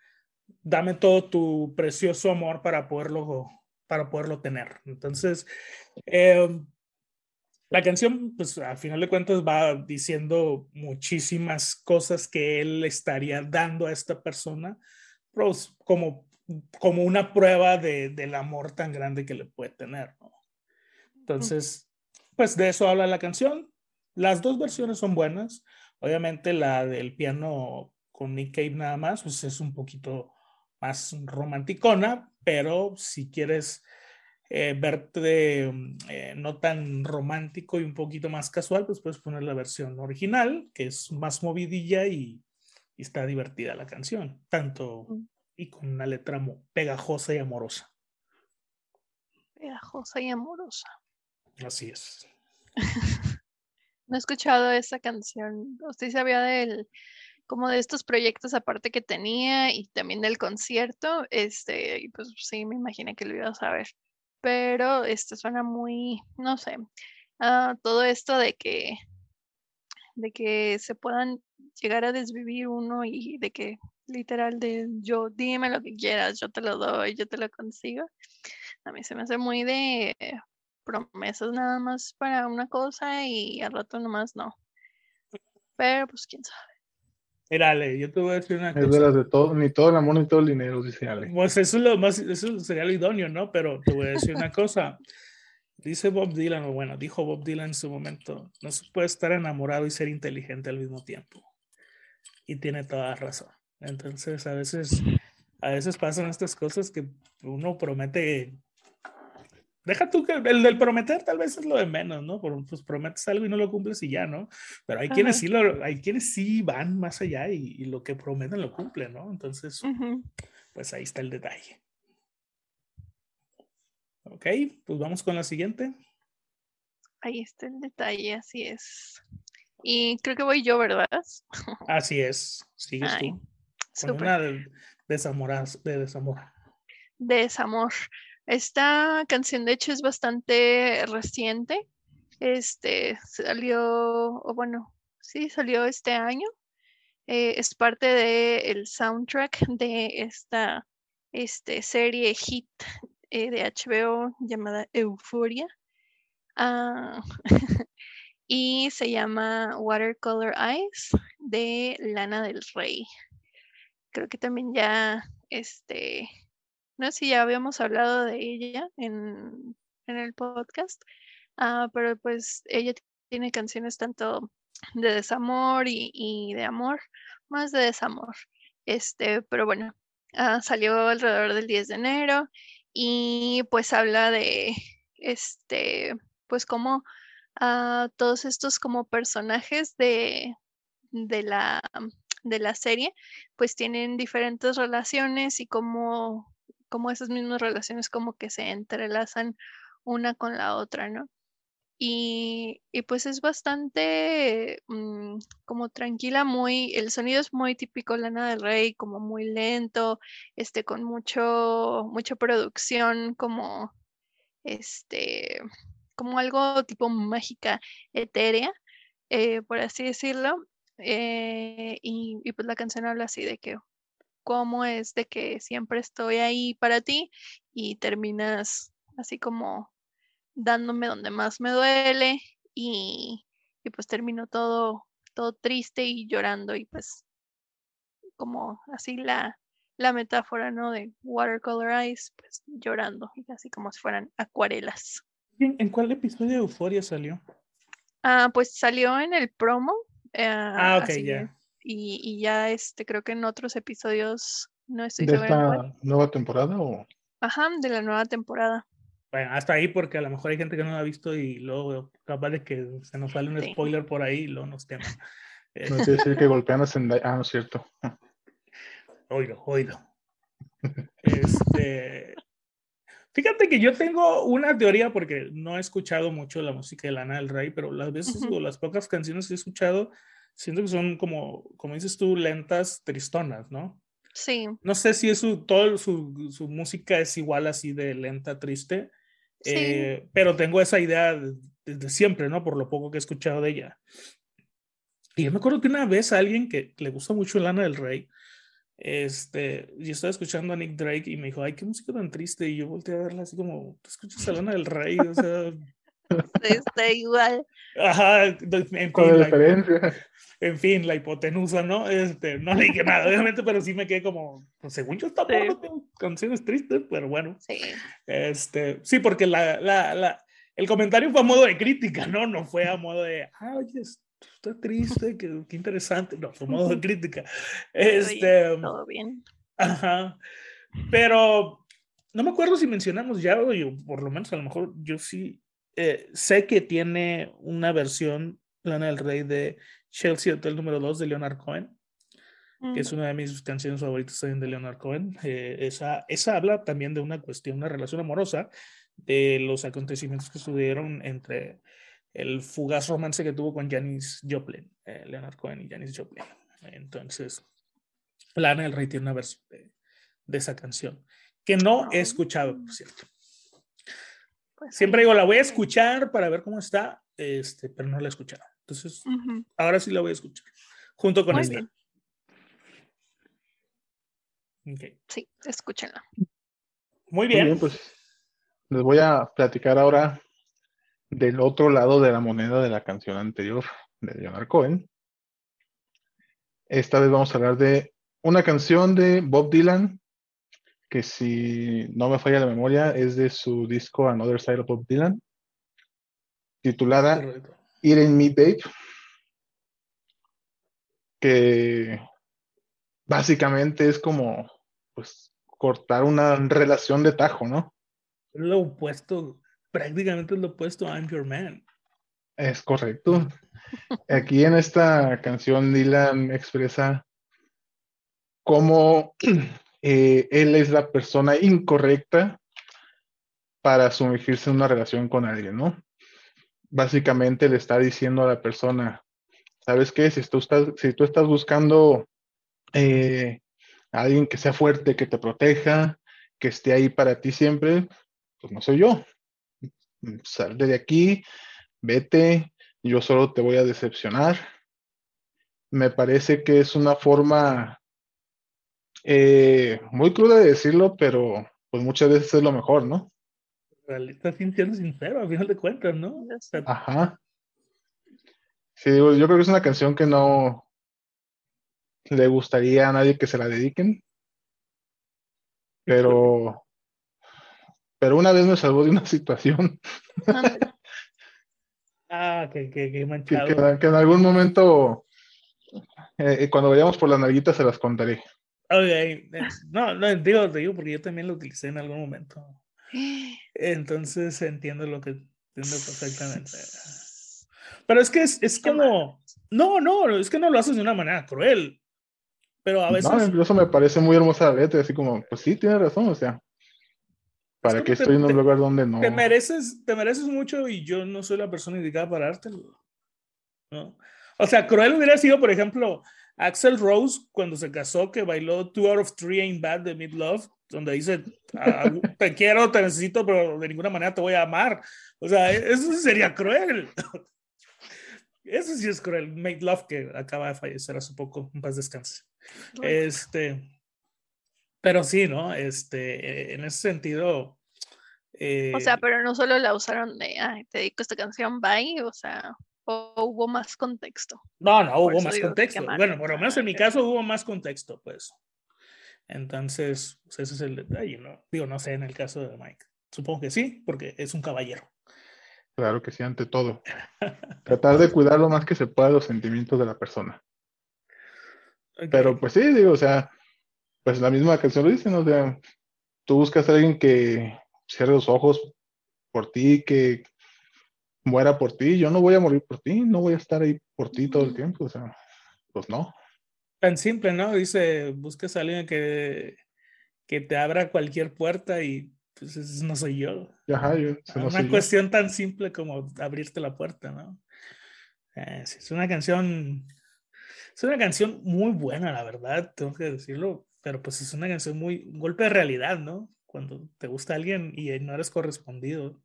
dame todo tu precioso amor para poderlo, para poderlo tener. Entonces, eh, la canción, pues a final de cuentas va diciendo muchísimas cosas que él estaría dando a esta persona, como, como una prueba de, del amor tan grande que le puede tener. ¿no? Entonces, pues de eso habla la canción. Las dos versiones son buenas. Obviamente la del piano con Nick Cave nada más, pues es un poquito más romanticona, pero si quieres eh, verte eh, no tan romántico y un poquito más casual, pues puedes poner la versión original, que es más movidilla y, y está divertida la canción, tanto y con una letra pegajosa y amorosa. Pegajosa y amorosa. Así es. no he escuchado esa canción. ¿Usted sabía del como de estos proyectos aparte que tenía y también del concierto, este, y pues sí, me imaginé que lo iba a saber. Pero este suena muy, no sé, ah, todo esto de que, de que se puedan llegar a desvivir uno y de que literal de yo, dime lo que quieras, yo te lo doy, yo te lo consigo. A mí se me hace muy de promesas nada más para una cosa y al rato nomás no. Pero pues quién sabe. Mira, Ale, yo te voy a decir una cosa. Es de las de todo, ni todo el amor ni todo el dinero, dice Ale. Pues eso es lo más, eso sería lo idóneo, ¿no? Pero te voy a decir una cosa. Dice Bob Dylan, o bueno, dijo Bob Dylan en su momento, no se puede estar enamorado y ser inteligente al mismo tiempo. Y tiene toda razón. Entonces, a veces, a veces pasan estas cosas que uno promete deja tú que el del prometer tal vez es lo de menos, ¿no? Pues prometes algo y no lo cumples y ya, ¿no? Pero hay quienes sí lo, hay quienes sí van más allá y, lo que prometen lo cumplen, ¿no? Entonces, pues ahí está el detalle. Ok, pues vamos con la siguiente. Ahí está el detalle, así es. Y creo que voy yo, ¿verdad? Así es, sigues tú. Con una de, desamor. De desamor. Esta canción, de hecho, es bastante reciente. Este salió, o bueno, sí, salió este año. Eh, es parte del soundtrack de esta este, serie hit eh, de HBO llamada Euphoria. Ah, y se llama Watercolor Eyes de Lana del Rey. Creo que también ya este, no sé si ya habíamos hablado de ella en, el podcast, ah, pero pues ella tiene canciones tanto de desamor y, de amor, más de desamor. Este, pero bueno, ah, salió alrededor del 10 de enero y pues habla de, este, pues como uh, todos estos como personajes de, de la de la serie, pues tienen diferentes relaciones y cómo como esas mismas relaciones como que se entrelazan una con la otra, ¿no? Y, pues es bastante mm, como tranquila, muy, el sonido es muy típico Lana del Rey, como muy lento, este, con mucho, mucha producción, como este, como algo tipo mágica, etérea, eh, por así decirlo. Eh, y, y pues la canción habla así de que cómo es de que siempre estoy ahí para ti y terminas así como dándome donde más me duele y, pues termino todo, todo triste y llorando y pues como así la, la metáfora, ¿no? De watercolor eyes, pues llorando, y así como si fueran acuarelas. ¿En cuál episodio de Euforia salió? Ah, pues salió en el promo. Eh, ah, ok, ya y, ya este, creo que en otros episodios no estoy ¿De esta nueva temporada o? Ajá, de la nueva temporada. Bueno, hasta ahí porque a lo mejor hay gente que no lo ha visto y luego capaz de que se nos sale un spoiler por ahí y luego nos queman. No quiere decir que golpean a Zendaya. Ah, no es cierto. Oído, oído. Este, fíjate que yo tengo una teoría porque no he escuchado mucho la música de Lana del Rey, pero las veces o las pocas canciones que he escuchado, siento que son como, como dices tú, lentas, tristonas, ¿no? Sí. No sé si es su, todo su, su música es igual así de lenta, triste, sí. eh, pero tengo esa idea desde siempre, ¿no? Por lo poco que he escuchado de ella. Y yo me acuerdo que una vez a alguien que le gusta mucho Lana del Rey, este, yo estaba escuchando a Nick Drake y me dijo, ay, qué música tan triste. Y yo volteé a verla así como, ¿tú escuchas a Lana del Rey? O sea, Está igual. Ajá, en fin, la, en fin, la hipotenusa, ¿no? Este, no le dije nada, obviamente, pero sí me quedé como, pues, según yo está sí. canciones tristes, pero bueno. Sí. Este, sí, porque la, la, la, el comentario fue a modo de crítica, ¿no? No fue a modo de, ah, oye, está triste, qué, qué interesante. No, fue a modo de crítica. Este, todo bien. Ajá. Pero no me acuerdo si mencionamos ya, o yo, por lo menos a lo mejor yo sí eh, sé que tiene una versión, Lana del Rey, de Chelsea Hotel número 2 de Leonard Cohen, que es una de mis canciones favoritas también de Leonard Cohen. Eh, esa, esa habla también de una cuestión, una relación amorosa, de los acontecimientos que sucedieron entre el fugaz romance que tuvo con Janis Joplin, eh, Leonard Cohen y Janis Joplin. Entonces, Lana del Rey tiene una versión de, de esa canción que no he escuchado, por cierto. Pues Siempre digo, la voy a escuchar para ver cómo está, este, pero no la he escuchado. Entonces, ahora sí la voy a escuchar, junto con esta. Okay. Sí, escúchenla. Muy bien. Muy bien, pues les voy a platicar ahora del otro lado de la moneda de la canción anterior de Leonard Cohen. Esta vez vamos a hablar de una canción de Bob Dylan, que si no me falla la memoria, es de su disco Another Side of Bob Dylan, titulada It in Me Babe, que básicamente es como pues cortar una relación de tajo, ¿no? Lo opuesto, prácticamente lo opuesto a I'm Your Man. Es correcto. Aquí en esta canción Dylan expresa cómo eh, él es la persona incorrecta para sumergirse en una relación con alguien, ¿no? Básicamente le está diciendo a la persona, ¿sabes qué? Si tú estás, buscando eh, a alguien que sea fuerte, que te proteja, que esté ahí para ti siempre, pues no soy yo. Sal de aquí, vete, yo solo te voy a decepcionar. Me parece que es una forma eh, muy cruda de decirlo, pero pues muchas veces es lo mejor, ¿no? Estás sintiendo sincero, a final de cuentas, ¿no? Ajá. Sí, yo creo que es una canción que no le gustaría a nadie que se la dediquen. Pero, pero una vez me salvó de una situación. ah, que, que, que manchado. Que, en algún momento, eh, cuando vayamos por las nalguitas, se las contaré. Ok, no, no, digo, digo porque yo también lo utilicé en algún momento. Entonces entiendo lo que entiendo perfectamente. Pero es que es, es como, no, no, es que no lo haces de una manera cruel. Pero a veces. No, incluso me parece muy hermosa la letra, así como, pues sí, tienes razón, o sea. ¿Para qué estoy en un lugar donde no? Te mereces, te mereces mucho y yo no soy la persona indicada para dártelo. ¿no? O sea, cruel hubiera sido, por ejemplo, Axel Rose cuando se casó, que bailó Two Out of Three Ain't Bad de Mid Love, donde dice, ah, te quiero, te necesito, pero de ninguna manera te voy a amar. O sea, e-, eso sería cruel. Eso sí es cruel. Made Love, que acaba de fallecer hace poco, un paz descanse. Este, pero sí, ¿no? Este, en ese sentido. o sea, eh, pero no solo la usaron de, ay, te dedico esta canción, bye, o sea, o hubo más contexto. No, no hubo más contexto. Bueno, por lo menos en mi caso hubo más contexto, pues. Entonces, pues ese es el detalle, ¿no? Digo, no sé en el caso de Mike. Supongo que sí, porque es un caballero. Claro que sí, ante todo. Tratar de cuidar lo más que se pueda los sentimientos de la persona. Pero pues sí, digo, o sea, pues la misma canción lo dice, ¿no? O sea, tú buscas a alguien que cierre los ojos por ti, que muera por ti, yo no voy a morir por ti, no voy a estar ahí por ti todo el tiempo, o sea, pues no. Tan simple, ¿no? Dice, buscas a alguien que, que te abra cualquier puerta y pues no soy yo. Ajá, yo una cuestión tan simple como abrirte la puerta, ¿no? Eh, es una canción, es una canción muy buena, la verdad, tengo que decirlo, pero pues es una canción muy, un golpe de realidad, ¿no? Cuando te gusta alguien y no eres correspondido.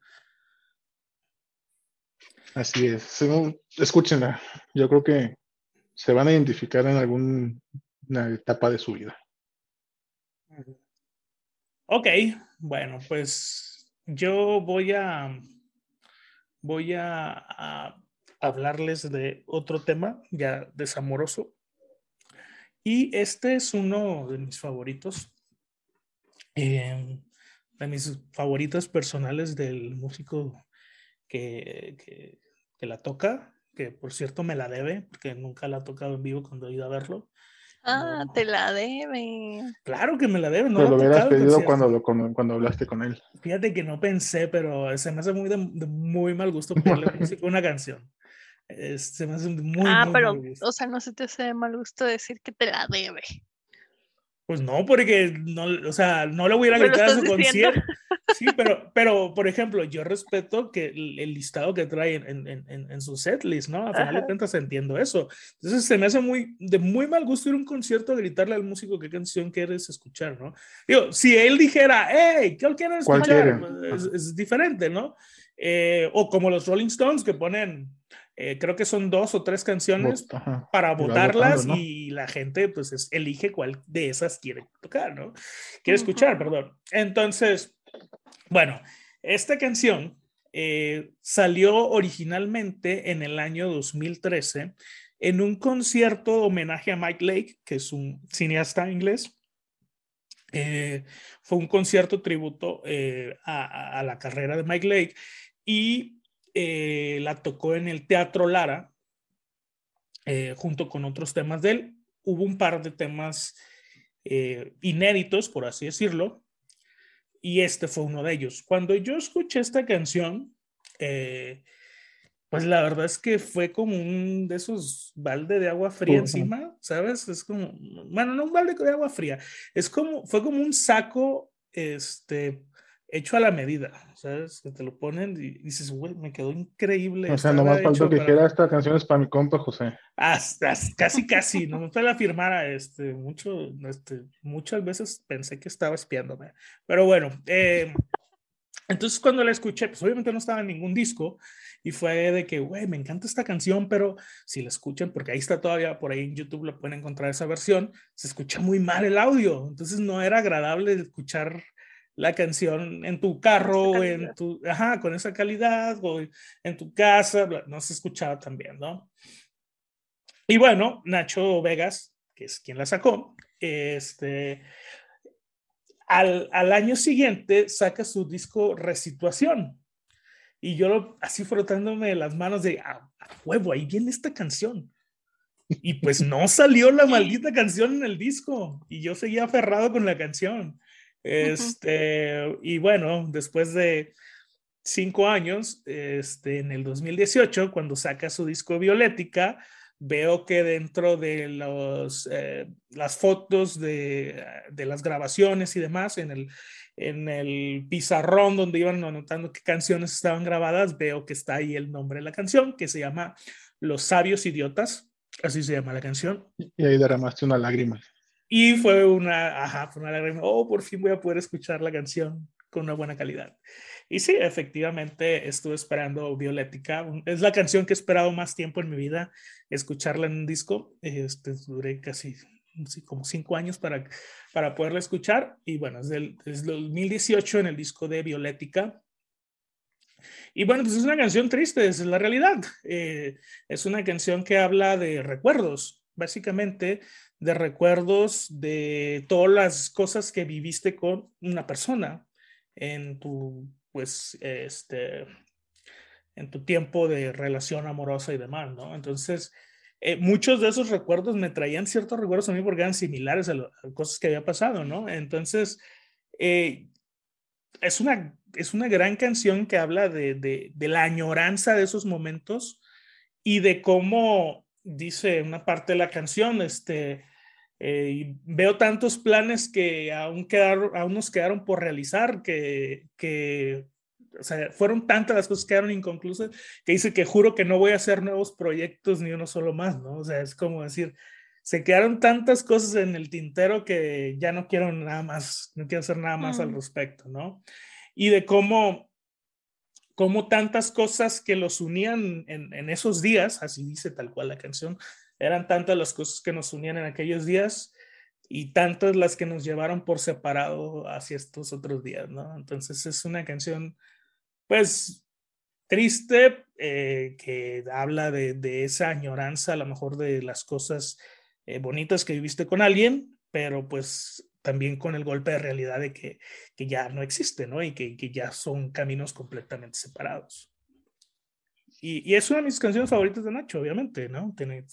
Así es. Escúchenla. Yo creo que se van a identificar en alguna etapa de su vida. Ok, bueno, pues yo voy a voy a, hablarles de otro tema ya desamoroso. Y este es uno de mis favoritos, em, de mis favoritos personales del músico que, que, la toca, que por cierto me la debe, porque nunca la ha tocado en vivo cuando he ido a verlo. Ah, te la debe. Claro que me la debe. No lo hubieras pedido cuando, cuando, hablaste con él. Fíjate que no pensé, pero se me hace muy de, muy mal gusto ponerle música una canción. se me hace muy, ah, pero, o sea, no se te hace de mal gusto decir que te la debe. Pues no, porque no, o sea, no le voy a gritar a su concierto. Sí, pero, pero, por ejemplo, yo respeto que el, listado que trae en, en, en, en su setlist, ¿no? A final de cuentas entiendo eso. Entonces se me hace muy, de muy mal gusto ir a un concierto a gritarle al músico qué canción quieres escuchar, ¿no? Digo, si él dijera, hey, ¿qué quieres escuchar? Pues, es, es, diferente, ¿no? Eh, o como los Rolling Stones que ponen eh, creo que son dos o tres canciones para votarlas y la gente pues elige cuál de esas quiere tocar, ¿no? Quiere escuchar, perdón. Entonces, bueno, esta canción eh, salió originalmente en el año 2013 en un concierto homenaje a Mike Lake, que es un cineasta inglés. Eh, fue un concierto tributo a, a, la carrera de Mike Lake y eh, la tocó en el Teatro Lara, eh, junto con otros temas de él. Hubo un par de temas eh, inéditos, por así decirlo, y este fue uno de ellos. Cuando yo escuché esta canción, pues la verdad es que fue como un de esos balde de agua fría encima, ¿sabes? Es como, bueno, no un balde de agua fría, es como, fue como un saco, este, hecho a la medida, ¿sabes? Que te lo ponen y dices, güey, me quedó increíble. O sea, nomás faltó que dijera esta canción es para mi compa José. Hasta, casi, casi, no me fue la firmara, este, mucho, este, muchas veces pensé que estaba espiándome. Pero bueno, eh, entonces cuando la escuché, pues obviamente no estaba en ningún disco y fue de que, güey, me encanta esta canción, pero si la escuchan, porque ahí está todavía, por ahí en YouTube la pueden encontrar esa versión, se escucha muy mal el audio, entonces no era agradable escuchar la canción en tu carro, en tu, ajá, con esa calidad, o en tu casa, no se escuchaba tan bien, ¿no? Y bueno, Nacho Vegas, que es quien la sacó, este, al, al año siguiente saca su disco Resituación. Y yo lo, así frotándome las manos de, a, a huevo, ahí viene esta canción. Y pues no salió la maldita canción en el disco. Y yo seguía aferrado con la canción. Este, y bueno, después de cinco años, este, en el 2018, cuando saca su disco Violética, veo que dentro de los, eh, las fotos de, de, las grabaciones y demás, en el, en el pizarrón donde iban anotando qué canciones estaban grabadas, veo que está ahí el nombre de la canción, que se llama Los Sabios Idiotas, así se llama la canción. Y ahí derramaste una lágrima. Y fue una, ajá, fue una lágrima, oh, por fin voy a poder escuchar la canción con una buena calidad. Y sí, efectivamente estuve esperando Violética. Es la canción que he esperado más tiempo en mi vida, escucharla en un disco. Este, duré casi sí, como cinco años para, para poderla escuchar. Y bueno, es del, es 2018 en el disco de Violética. Y bueno, pues es una canción triste, es la realidad. Eh, es una canción que habla de recuerdos, básicamente de recuerdos de todas las cosas que viviste con una persona en tu, pues, este, en tu tiempo de relación amorosa y demás, ¿no? Entonces, eh, muchos de esos recuerdos me traían ciertos recuerdos a mí porque eran similares a, las cosas que había pasado, ¿no? Entonces, eh, es, una, es una gran canción que habla de, de, de la añoranza de esos momentos y de cómo, dice una parte de la canción, este, eh, veo tantos planes que aún, quedaron, aún nos quedaron por realizar, que, que o sea, fueron tantas las cosas que quedaron inconclusas, que dice que juro que no voy a hacer nuevos proyectos ni uno solo más, ¿no? O sea, es como decir, se quedaron tantas cosas en el tintero que ya no quiero nada más, no quiero hacer nada más al respecto, ¿no? Y de cómo, cómo tantas cosas que los unían en, en esos días, así dice tal cual la canción, eran tantas las cosas que nos unían en aquellos días y tantas las que nos llevaron por separado hacia estos otros días, ¿no? Entonces es una canción, pues, triste, eh, que habla de, de, esa añoranza, a lo mejor de las cosas eh, bonitas que viviste con alguien, pero pues también con el golpe de realidad de que, que ya no existe, ¿no? Y que, que ya son caminos completamente separados. Y, y, es una de mis canciones favoritas de Nacho, obviamente, ¿no? Tiene,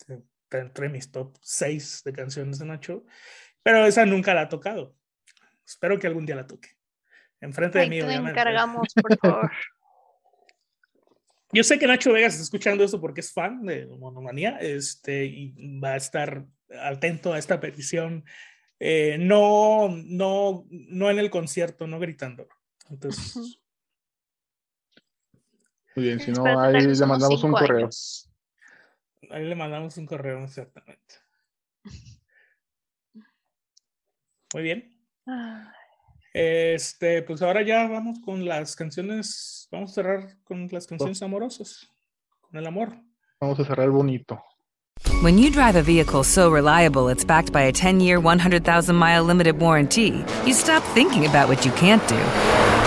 entre mis top 6 de canciones de Nacho, pero esa nunca la ha tocado. Espero que algún día la toque. Enfrente de mí, te encargamos, por favor. Yo sé que Nacho Vegas está escuchando esto porque es fan de Monomanía este, y va a estar atento a esta petición eh, no, no, no en el concierto, no gritando. Entonces. Muy bien, si no, ahí le mandamos un correo. Ahí le mandamos un correo, exactamente. Muy bien. Este, pues ahora ya vamos con las canciones, vamos a cerrar con las canciones amorosas, con el amor. Vamos a cerrar bonito. When you drive a vehicle so reliable it's backed by a 10-year, 100,000-mile limited warranty, you stop thinking about what you can't do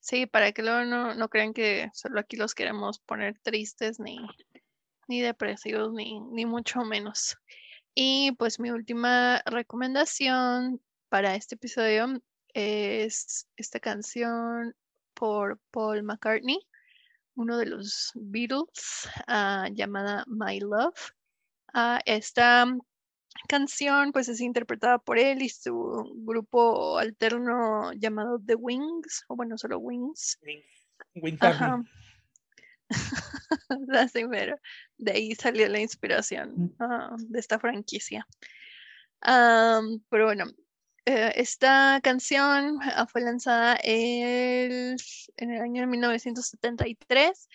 Sí, para que luego no, no crean que solo aquí los queremos poner tristes ni, ni depresivos ni, ni mucho menos. Y pues mi última recomendación para este episodio es esta canción por Paul McCartney, uno de los Beatles, ah, llamada My Love. Esta canción pues es interpretada por él y su grupo alterno llamado The Wings, o bueno, solo Wings. de ahí salió la inspiración ah, de esta franquicia. pero bueno, eh, esta canción ah, fue lanzada en el año 1973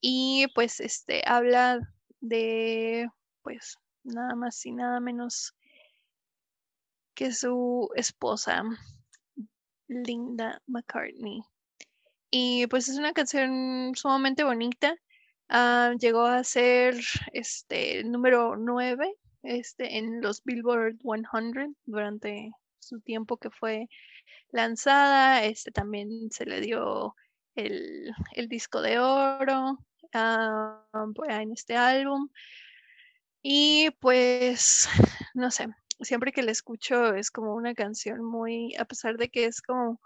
y pues este habla de pues nada más y nada menos que su esposa Linda McCartney. Y pues es una canción sumamente bonita. Ah, llegó a ser este número 9 este, en los Billboard 100 durante su tiempo que fue lanzada. Este también se le dio el, disco de oro ah, en este álbum. Y pues, no sé, siempre que la escucho es como una canción muy, a pesar de que es como,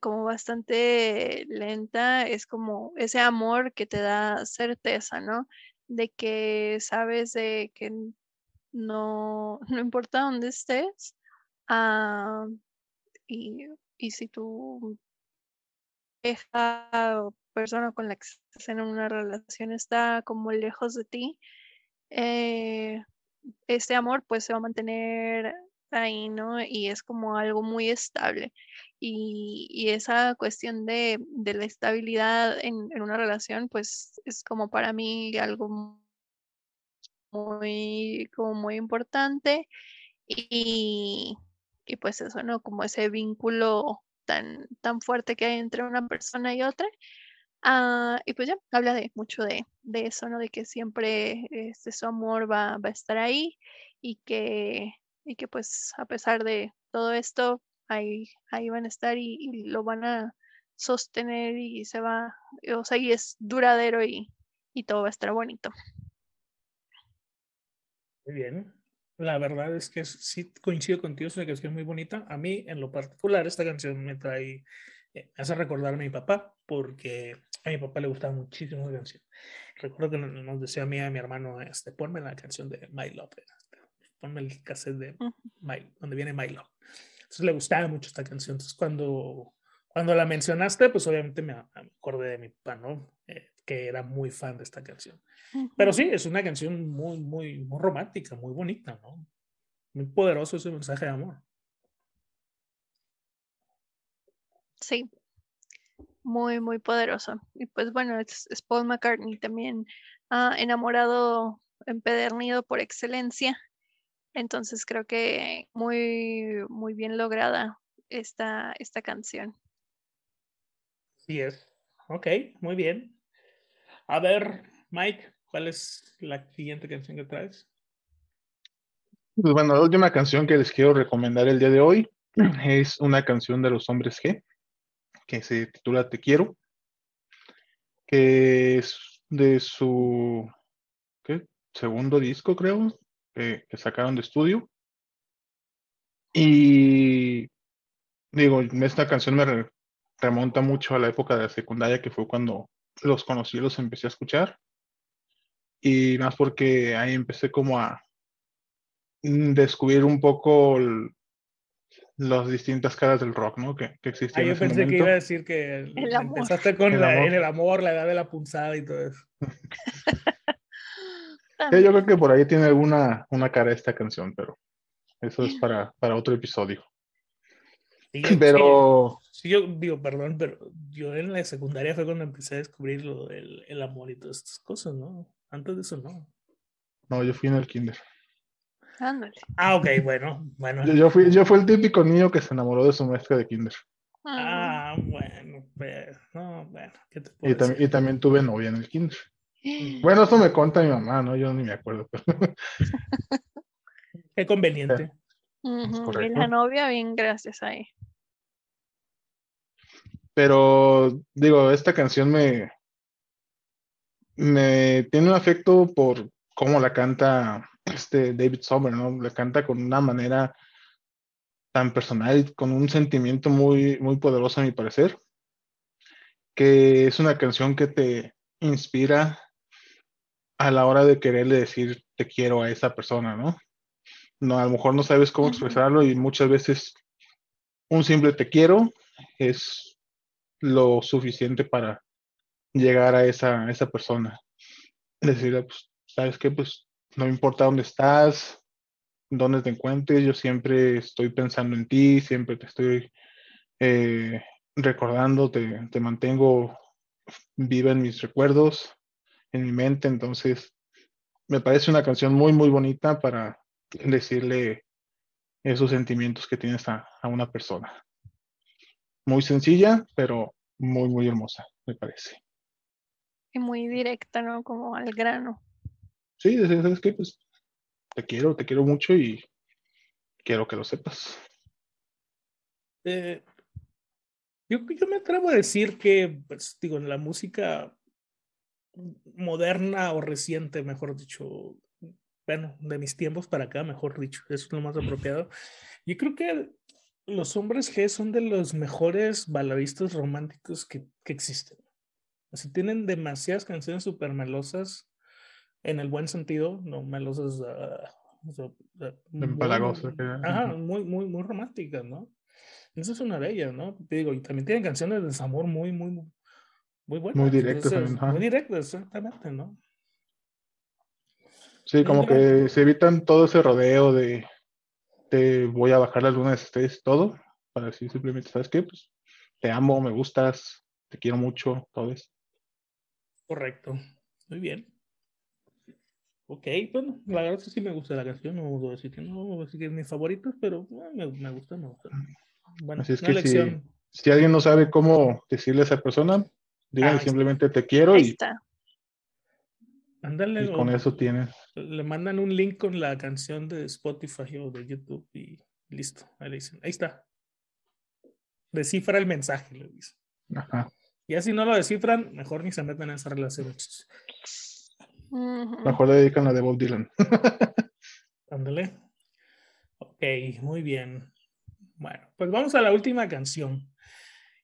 como bastante lenta, es como ese amor que te da certeza, ¿no? De que sabes de que no, no importa dónde estés, Ah, y, y si o persona con la que estás en una relación está como lejos de ti, eh, este amor pues se va a mantener ahí, ¿no? Y es como algo muy estable. Y, y esa cuestión de, de la estabilidad en, en, una relación, pues es como para mí algo muy, como muy importante. Y, y pues eso, ¿no? Como ese vínculo tan, tan fuerte que hay entre una persona y otra. Ah, y pues ya, habla de mucho de, de, eso, ¿no? De que siempre este, su amor va, va a estar ahí y que, y que pues a pesar de todo esto, ahí, ahí van a estar y, y lo van a sostener y se va, o sea, y es duradero y, y todo va a estar bonito. Muy bien. La verdad es que sí coincido contigo, es una canción muy bonita. A mí, en lo particular, esta canción me trae, eh, me hace recordar a mi papá, porque a mi papá le gustaba muchísimo la canción. Recuerdo que nos decía a mí y a mi hermano, este, ponme la canción de My Love, este, ponme el cassette de My, donde viene My Love. Entonces le gustaba mucho esta canción. Entonces cuando, cuando la mencionaste, pues obviamente me, acordé de mi papá, ¿no? Eh, que era muy fan de esta canción. Pero sí, es una canción muy, muy, muy romántica, muy bonita, ¿no? Muy poderoso ese mensaje de amor. Sí, muy, muy poderoso. Y pues bueno, es, Paul McCartney también ha enamorado, empedernido por excelencia. Entonces creo que muy, muy bien lograda esta, esta canción. Sí es. Ok, muy bien. A ver, Mike, ¿cuál es la siguiente canción que traes? Pues bueno, la última canción que les quiero recomendar el día de hoy es una canción de los hombres G, que se titula Te quiero, que es de su segundo disco, creo, que, que sacaron de estudio. Y digo, esta canción me re- remonta mucho a la época de la secundaria, que fue cuando los conocí, los empecé a escuchar. Y más porque ahí empecé como a mm, descubrir un poco las distintas caras del rock, ¿no? Que, que Ah, existían yo en ese pensé que iba a decir que El amor. empezaste con El la- amor. el amor, la edad de la punzada y todo eso. Sí, yo creo que por ahí tiene alguna una cara esta canción, pero eso es para, para otro episodio. Sí, Pero sí, sí, yo digo, perdón, pero yo en la secundaria fue cuando empecé a descubrir lo del el amor y todas estas cosas, ¿no? Antes de eso no. no, yo fui en el kinder. Ándale. Ah, ok, bueno, bueno. Yo, yo fui, yo fui el típico niño que se enamoró de su maestra de kinder. Ah, bueno, pues, no, bueno, ¿qué te Y, puedo tam- decir? y también tuve novia en el kinder. Bueno, eso me cuenta mi mamá, ¿no? Yo ni me acuerdo. pero- Qué conveniente. ujú, Y la novia, bien, gracias ahí. Pero digo, esta canción me, me tiene un afecto por cómo la canta este David Sommer, ¿no? La canta con una manera tan personal y con un sentimiento muy, muy poderoso a mi parecer, que es una canción que te inspira a la hora de quererle decir te quiero a esa persona, ¿no? No, a lo mejor no sabes cómo expresarlo y muchas veces un simple te quiero es lo suficiente para llegar a esa, a esa persona. Decirle, pues, ¿sabes qué? Pues no importa dónde estás, dónde te encuentres, yo siempre estoy pensando en ti, siempre te estoy eh, recordando, te, te mantengo viva en mis recuerdos, en mi mente, entonces me parece una canción muy, muy bonita para decirle esos sentimientos que tienes a, a una persona. Muy sencilla, pero muy, muy hermosa, me parece. Y muy directa, ¿no? Como al grano. Sí, ¿sabes qué? Pues te quiero, te quiero mucho y quiero que lo sepas. Eh, yo, yo me atrevo a decir que, pues, digo, en la música moderna o reciente, mejor dicho, bueno, de mis tiempos para acá, mejor dicho, eso es lo más apropiado. Yo creo que los hombres G son de los mejores baladistas románticos que, que existen. Así tienen demasiadas canciones súper melosas, en el buen sentido, no melosas. o sea, muy- Empalagosas, que- Ajá, muy, muy, muy románticas, ¿no? Esa es una de ellas, ¿no? Te digo, y también tienen canciones de desamor muy, muy, muy buenas. Muy directas también. Muy directas, exactamente, ¿no? Sí, como que se evitan todo ese rodeo de te voy a bajar las lunas y todo, para decir simplemente, ¿sabes qué? Pues te amo, me gustas, te quiero mucho, todo eso. Correcto. Muy bien. Ok, bueno, la verdad es que sí me gusta la canción, no voy a decir que no, no voy a decir que es mi favorito, pero eh, me, me gusta, me gusta. Bueno, Así es una que si, lección. si alguien no sabe cómo decirle a esa persona, díganle Ah, simplemente te quiero Ahí y, está. Ándale, y o con eso tienes. le mandan un link con la canción de Spotify o de YouTube y listo. Ahí le dicen, ahí está. Descifra el mensaje, le dicen. Ajá. Ya si no lo descifran, mejor ni se metan en esa relación. Ujú. Mejor le dedican la de Bob Dylan. Ándale. Ok, muy bien. Bueno, pues vamos a la última canción.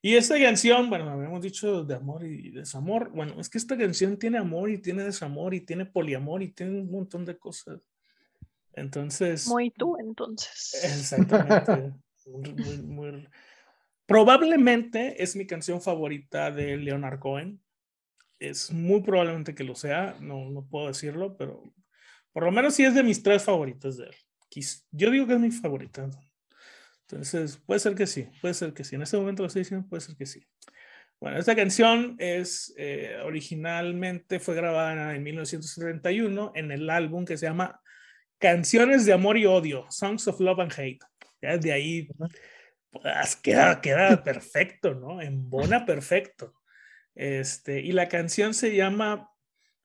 Y esta canción, bueno, habíamos dicho de amor y desamor. Bueno, es que esta canción tiene amor y tiene desamor y tiene poliamor y tiene un montón de cosas. Entonces. Muy tú, entonces. Exactamente. Muy- muy- muy- Probablemente es mi canción favorita de Leonard Cohen. Es muy probablemente que lo sea, no, no puedo decirlo, pero por lo menos sí es de mis tres favoritas de él. Yo digo que es mi favorita. Entonces, puede ser que sí, puede ser que sí. En este momento lo estoy diciendo, puede ser que sí. Bueno, esta canción es eh, originalmente fue grabada en 1971 en el álbum que se llama Canciones de Amor y Odio, Songs of Love and Hate. Ya de ahí pues, queda, queda perfecto, ¿no? Embona perfecto. Este, y la canción se llama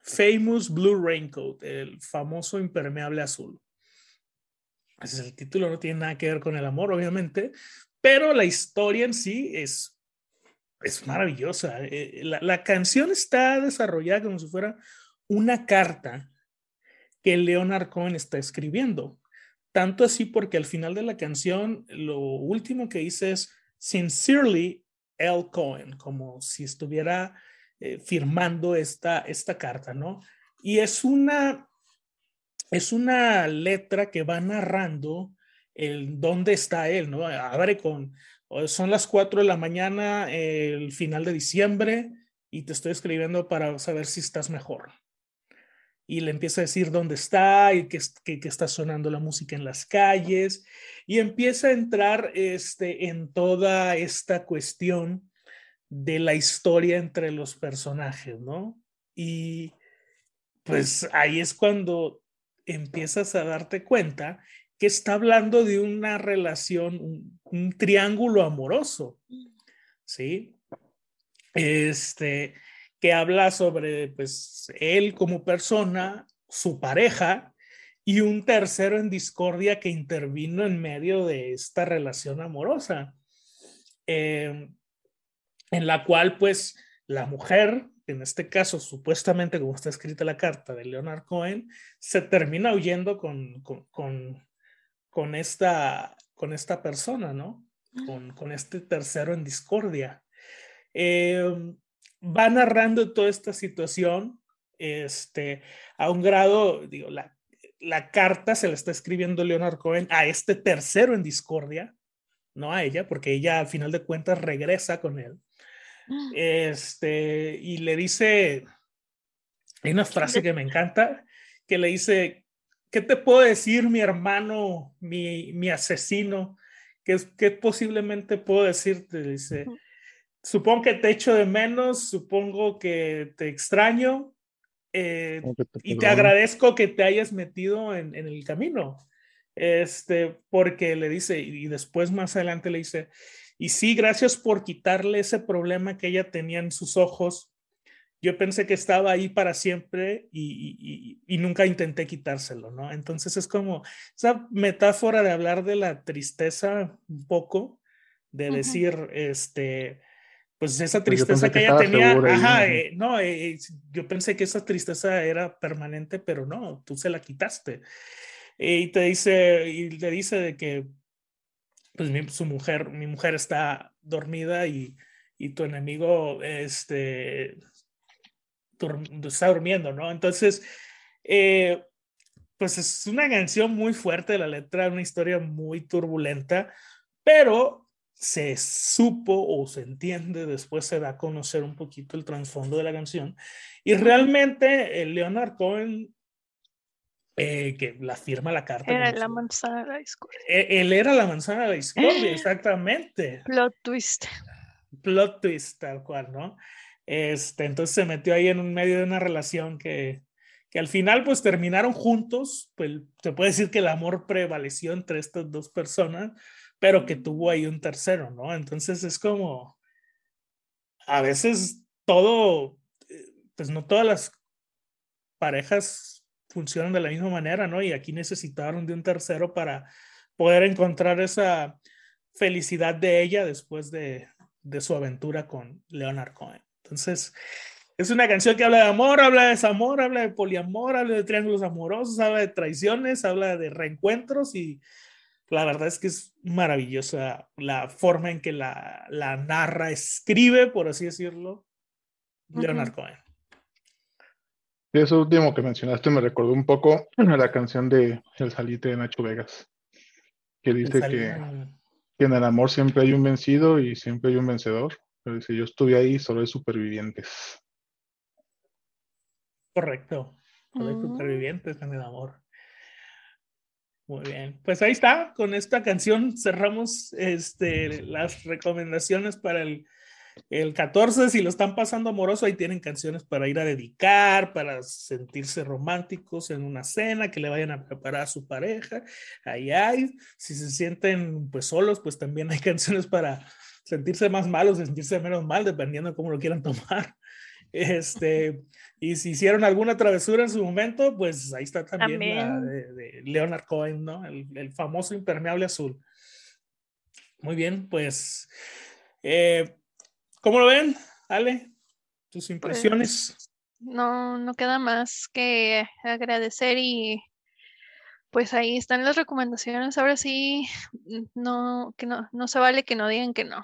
Famous Blue Raincoat, el famoso impermeable azul. Ese es el título, no tiene nada que ver con el amor, obviamente, pero la historia en sí es, es maravillosa. Eh, la, la canción está desarrollada como si fuera una carta que Leonard Cohen está escribiendo. Tanto así porque al final de la canción lo último que dice es Sincerely L. Cohen, como si estuviera eh, firmando esta, esta carta, ¿no? Y es una, es una letra que va narrando el dónde está él, ¿no? Abre con, son las 4 de la mañana, el final de diciembre, y te estoy escribiendo para saber si estás mejor y le empieza a decir dónde está y que, que, está sonando la música en las calles y empieza a entrar este, en toda esta cuestión de la historia entre los personajes, ¿no? Y pues ahí es cuando empiezas a darte cuenta que está hablando de una relación, un, un triángulo amoroso, ¿sí? Este, que habla sobre pues él como persona, su pareja y un tercero en discordia que intervino en medio de esta relación amorosa, em, en la cual pues la mujer, en este caso supuestamente como está escrita la carta de Leonard Cohen, se termina huyendo con, con, con, esta, con esta persona, ¿no? Con, con este tercero en discordia. Eh, va narrando toda esta situación este, a un grado, digo, la, la carta se la está escribiendo Leonard Cohen a este tercero en discordia, no a ella, porque ella al final de cuentas regresa con él. Este, y le dice, hay una frase que me encanta, que le dice, ¿qué te puedo decir, mi hermano, mi, mi asesino? ¿Qué, ¿Qué posiblemente puedo decirte? Dice, supongo que te echo de menos, supongo que te extraño eh, y te agradezco que te hayas metido en, en, el camino. Este, porque le dice, y después más adelante le dice, y sí, gracias por quitarle ese problema que ella tenía en sus ojos. Yo pensé que estaba ahí para siempre y, y, y nunca intenté quitárselo, ¿no? Entonces es como esa metáfora de hablar de la tristeza un poco, de decir, uh -huh. este, pues esa pues tristeza que, ella tenía, ajá, eh, no, eh, yo pensé que esa tristeza era permanente, pero no, tú se la quitaste. y te dice, y le dice de que, pues mi, su mujer, mi mujer está dormida y, y tu enemigo, este, está durmiendo, ¿no? Entonces, eh, pues es una canción muy fuerte, la letra, una historia muy turbulenta, pero se supo o se entiende, después se da a conocer un poquito el trasfondo de la canción. Y realmente el Leonard Cohen, eh, que la firma la carta. Era la manzana de la discordia. Él era la manzana de la discordia, exactamente. Plot twist. Plot twist, tal cual, ¿no? Este, entonces se metió ahí en un medio de una relación que, que al final pues terminaron juntos, pues se puede decir que el amor prevaleció entre estas dos personas, pero que tuvo ahí un tercero, ¿no? Entonces es como, a veces todo, eh, pues no todas las parejas funcionan de la misma manera, ¿no? Y aquí necesitaron de un tercero para poder encontrar esa felicidad de ella después de, de su aventura con Leonard Cohen. Entonces, es una canción que habla de amor, habla de desamor, habla de poliamor, habla de triángulos amorosos, habla de traiciones, habla de reencuentros y la verdad es que es maravillosa la forma en que la, la narra, escribe, por así decirlo, Leonard uh -huh. Cohen. Y eso último que mencionaste me recordó un poco a la canción de El Salite de Nacho Vegas, que dice que, que, en el amor siempre hay un vencido y siempre hay un vencedor. Pero dice, yo estuve ahí, solo hay supervivientes. Correcto, solo hay uh -huh. supervivientes en el amor. Muy bien, pues ahí está, con esta canción cerramos este, las recomendaciones para el, el 14, si lo están pasando amoroso, ahí tienen canciones para ir a dedicar, para sentirse románticos en una cena, que le vayan a preparar a su pareja, ahí hay, si se sienten pues solos, pues también hay canciones para sentirse más malos, sentirse menos mal, dependiendo de cómo lo quieran tomar. Este, y si hicieron alguna travesura en su momento, pues ahí está también, la de, Leonard Cohen, ¿no? El, famoso impermeable azul. Muy bien, pues, eh, ¿cómo lo ven, Ale? ¿Tus pues, impresiones? no, no queda más que agradecer y pues ahí están las recomendaciones. Ahora sí, no, que no, no se vale que no digan que no.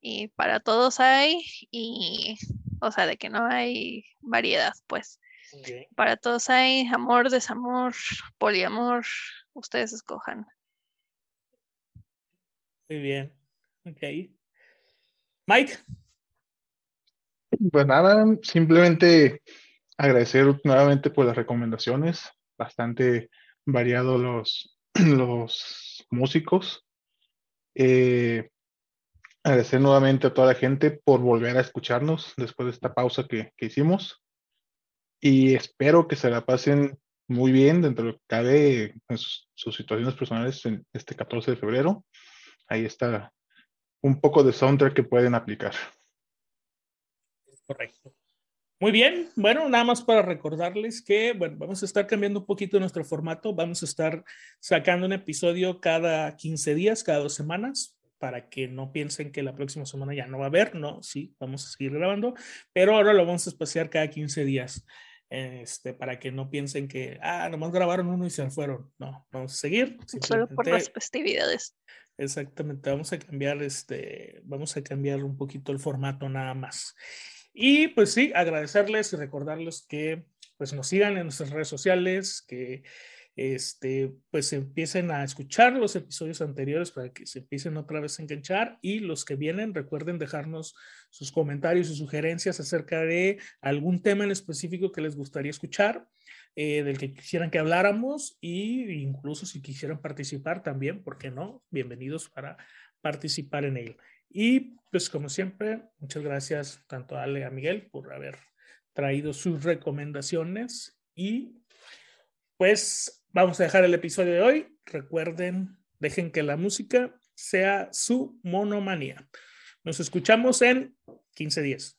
Y para todos hay, y o sea, de que no hay variedad, pues. Para todos hay amor, desamor, poliamor, ustedes escojan. Muy bien. Ok. Mike. Pues nada, simplemente agradecer nuevamente por las recomendaciones. Bastante variados los, los músicos. Eh, agradecer nuevamente a toda la gente por volver a escucharnos después de esta pausa que, hicimos. Y espero que se la pasen muy bien dentro de lo que cabe en sus, situaciones personales en este 14 de febrero. Ahí está un poco de soundtrack que pueden aplicar. Correcto. Muy bien, bueno, nada más para recordarles que, bueno, vamos a estar cambiando un poquito nuestro formato, vamos a estar sacando un episodio cada 15 días, cada dos semanas, para que no piensen que la próxima semana ya no va a haber, no, sí, vamos a seguir grabando, pero ahora lo vamos a espaciar cada 15 días, este, para que no piensen que, ah, nomás grabaron uno y se fueron, no, vamos a seguir. Solo por las festividades. Exactamente, vamos a cambiar, este, vamos a cambiar un poquito el formato nada más. Y pues sí, agradecerles y recordarles que pues nos sigan en nuestras redes sociales, que este, pues empiecen a escuchar los episodios anteriores para que se empiecen otra vez a enganchar y los que vienen recuerden dejarnos sus comentarios y sugerencias acerca de algún tema en específico que les gustaría escuchar, eh, del que quisieran que habláramos y incluso si quisieran participar también, ¿por qué no? Bienvenidos para participar en él. Y pues como siempre, muchas gracias tanto a Ale y a Miguel por haber traído sus recomendaciones y pues vamos a dejar el episodio de hoy. Recuerden, dejen que la música sea su monomanía. Nos escuchamos en 15 días.